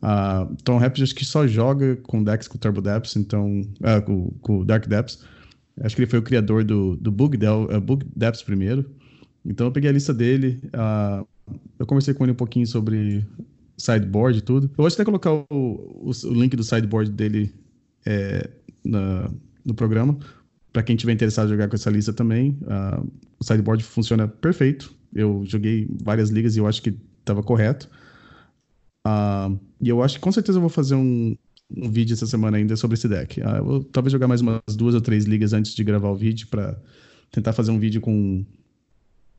Uh, Tom Rapids acho que só joga com decks com Turbo Depths, então. Uh, com, com Dark Depths. Acho que ele foi o criador do, do Bug, Del, uh, Bug Depths primeiro. Então eu peguei a lista dele. Uh, eu conversei com ele um pouquinho sobre sideboard e tudo. Eu vou até colocar o, o, o link do sideboard dele é, na, no programa para quem tiver interessado em jogar com essa lista também, uh, o sideboard funciona perfeito. Eu joguei várias ligas e eu acho que estava correto. Uh, e eu acho que com certeza eu vou fazer um, um vídeo essa semana ainda sobre esse deck. Uh, eu vou talvez jogar mais umas duas ou três ligas antes de gravar o vídeo para tentar fazer um vídeo com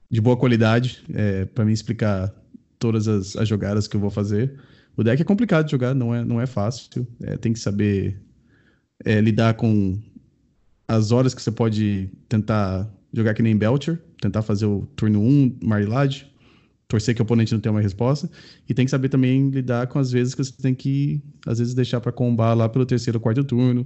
de boa qualidade é, para me explicar todas as, as, jogadas que eu vou fazer. O deck é complicado de jogar, não é, não é fácil. É, tem que saber é, lidar com as horas que você pode tentar jogar que nem Belcher, tentar fazer o turno 1, Marilade, torcer que o oponente não tenha uma resposta, e tem que saber também lidar com as vezes que você tem que, às vezes, deixar para combar lá pelo terceiro ou quarto turno.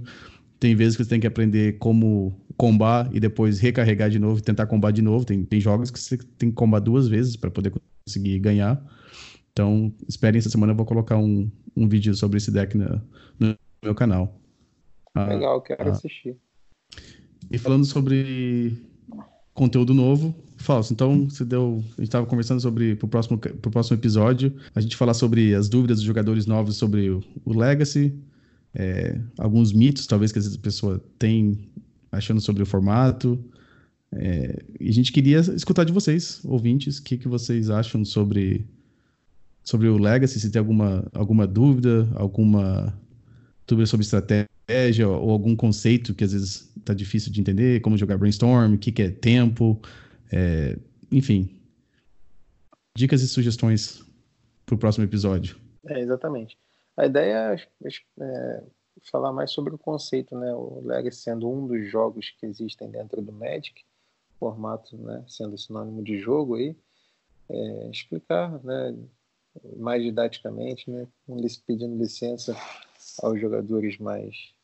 Tem vezes que você tem que aprender como combar e depois recarregar de novo e tentar combar de novo. Tem, tem jogos que você tem que combar duas vezes para poder conseguir ganhar. Então, esperem essa semana, eu vou colocar um, um vídeo sobre esse deck no, no meu canal. Legal, quero ah, assistir. E falando sobre conteúdo novo, Falso, então você deu. A gente estava conversando sobre pro próximo, pro próximo episódio, a gente falar sobre as dúvidas dos jogadores novos sobre o, o Legacy, é, alguns mitos, talvez, que a pessoa tem achando sobre o formato. É, e a gente queria escutar de vocês, ouvintes, o que, que vocês acham sobre, sobre o Legacy, se tem alguma, alguma dúvida, alguma dúvida sobre estratégia estratégia ou algum conceito que às vezes está difícil de entender, como jogar brainstorm, o que, que é tempo, é, enfim. Dicas e sugestões para o próximo episódio. É, exatamente. A ideia é, falar mais sobre o conceito, né? O Legacy sendo um dos jogos que existem dentro do Magic, formato, né? Sendo sinônimo de jogo aí, é, explicar, né? Mais didaticamente, né? Pedindo licença aos jogadores mais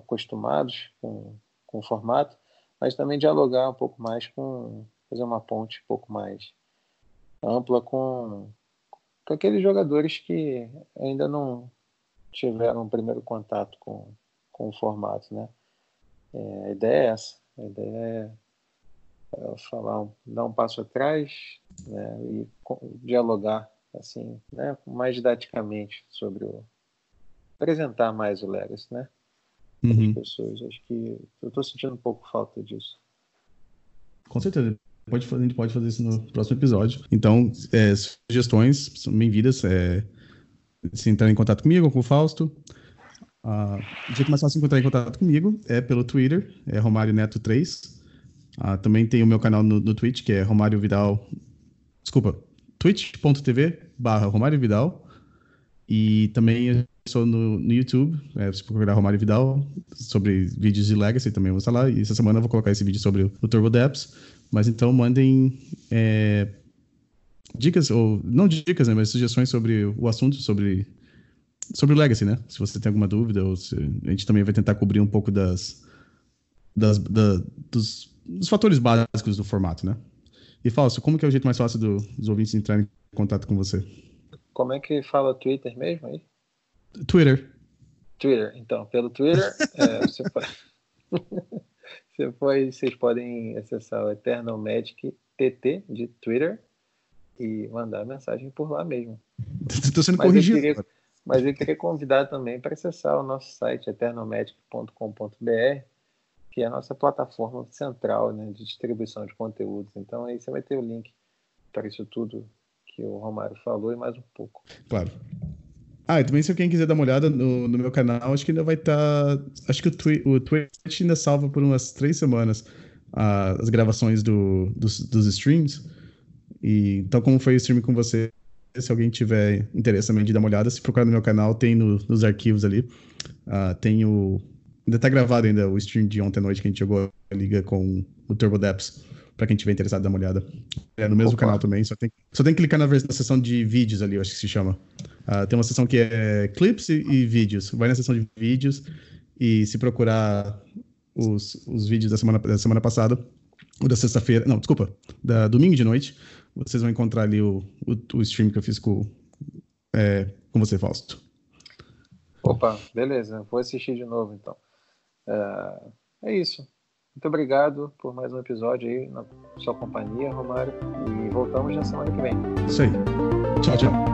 acostumados com, com o formato, mas também dialogar um pouco mais com fazer uma ponte um pouco mais ampla com, com aqueles jogadores que ainda não tiveram um primeiro contato com, com o formato, né? É, a ideia é essa, a ideia é, é falar, dar um passo atrás né, e dialogar assim, né, mais didaticamente sobre o apresentar mais o Legacy, né? Uhum. pessoas. Acho que eu estou sentindo um pouco falta disso. Com certeza. Pode fazer, a gente pode fazer isso no próximo episódio. Então, é, sugestões são bem-vindas. É, se entrar em contato comigo, com o Fausto. Uh, o jeito mais fácil de encontrar em contato comigo é pelo Twitter, é Romário Neto 3. Uh, ah, também tem o meu canal no, no Twitch, que é Romário Vidal. Desculpa, twitch.tv barra Romário Vidal. E também sou no, no YouTube, é, se procurar Romário Vidal, sobre vídeos de Legacy também vou estar lá. E essa semana eu vou colocar esse vídeo sobre o Turbo Depths. Mas então mandem é, dicas, ou não dicas, né, mas sugestões sobre o assunto, sobre, sobre o Legacy, né? Se você tem alguma dúvida, ou se, a gente também vai tentar cobrir um pouco das, das da, dos, dos, fatores básicos do formato, né? E Falso, como que é o jeito mais fácil do, dos ouvintes entrarem em contato com você? Como é que fala Twitter mesmo aí? Twitter. Twitter, então, pelo Twitter, é, você, pode... você pode, vocês podem acessar o Eternal Magic TT de Twitter e mandar mensagem por lá mesmo. Estou sendo mas corrigido. Eu queria, mas eu queria convidar também para acessar o nosso site eternalmagic.com.br, que é a nossa plataforma central né, de distribuição de conteúdos. Então aí você vai ter o link para isso tudo que o Romário falou e mais um pouco. Claro. Ah, e também se alguém quiser dar uma olhada no, no meu canal, acho que ainda vai estar. Tá, acho que o, twi o Twitch ainda salva por umas três semanas uh, as gravações do, dos, dos streams. E, então, como foi o stream com você, se alguém tiver interesse também de dar uma olhada, se procurar no meu canal, tem no, nos arquivos ali. Uh, tem o. Ainda tá gravado ainda o stream de ontem à noite que a gente jogou a liga com o Turbo Depths. Pra quem tiver interessado, dar uma olhada. É no mesmo Opa. canal também, só tem, só tem que clicar na, na seção de vídeos ali, eu acho que se chama. Uh, tem uma seção que é clips e, e, vídeos. Vai na seção de vídeos e se procurar os, os vídeos da semana, da semana passada, ou da sexta-feira, não, desculpa, da domingo de noite, vocês vão encontrar ali o, o, o stream que eu fiz com, é, com você, Fausto. Opa, beleza. Vou assistir de novo, então. É, é isso. Muito obrigado por mais um episódio aí na sua companhia, Romário. E voltamos na semana que vem. Aí. Tchau, tchau.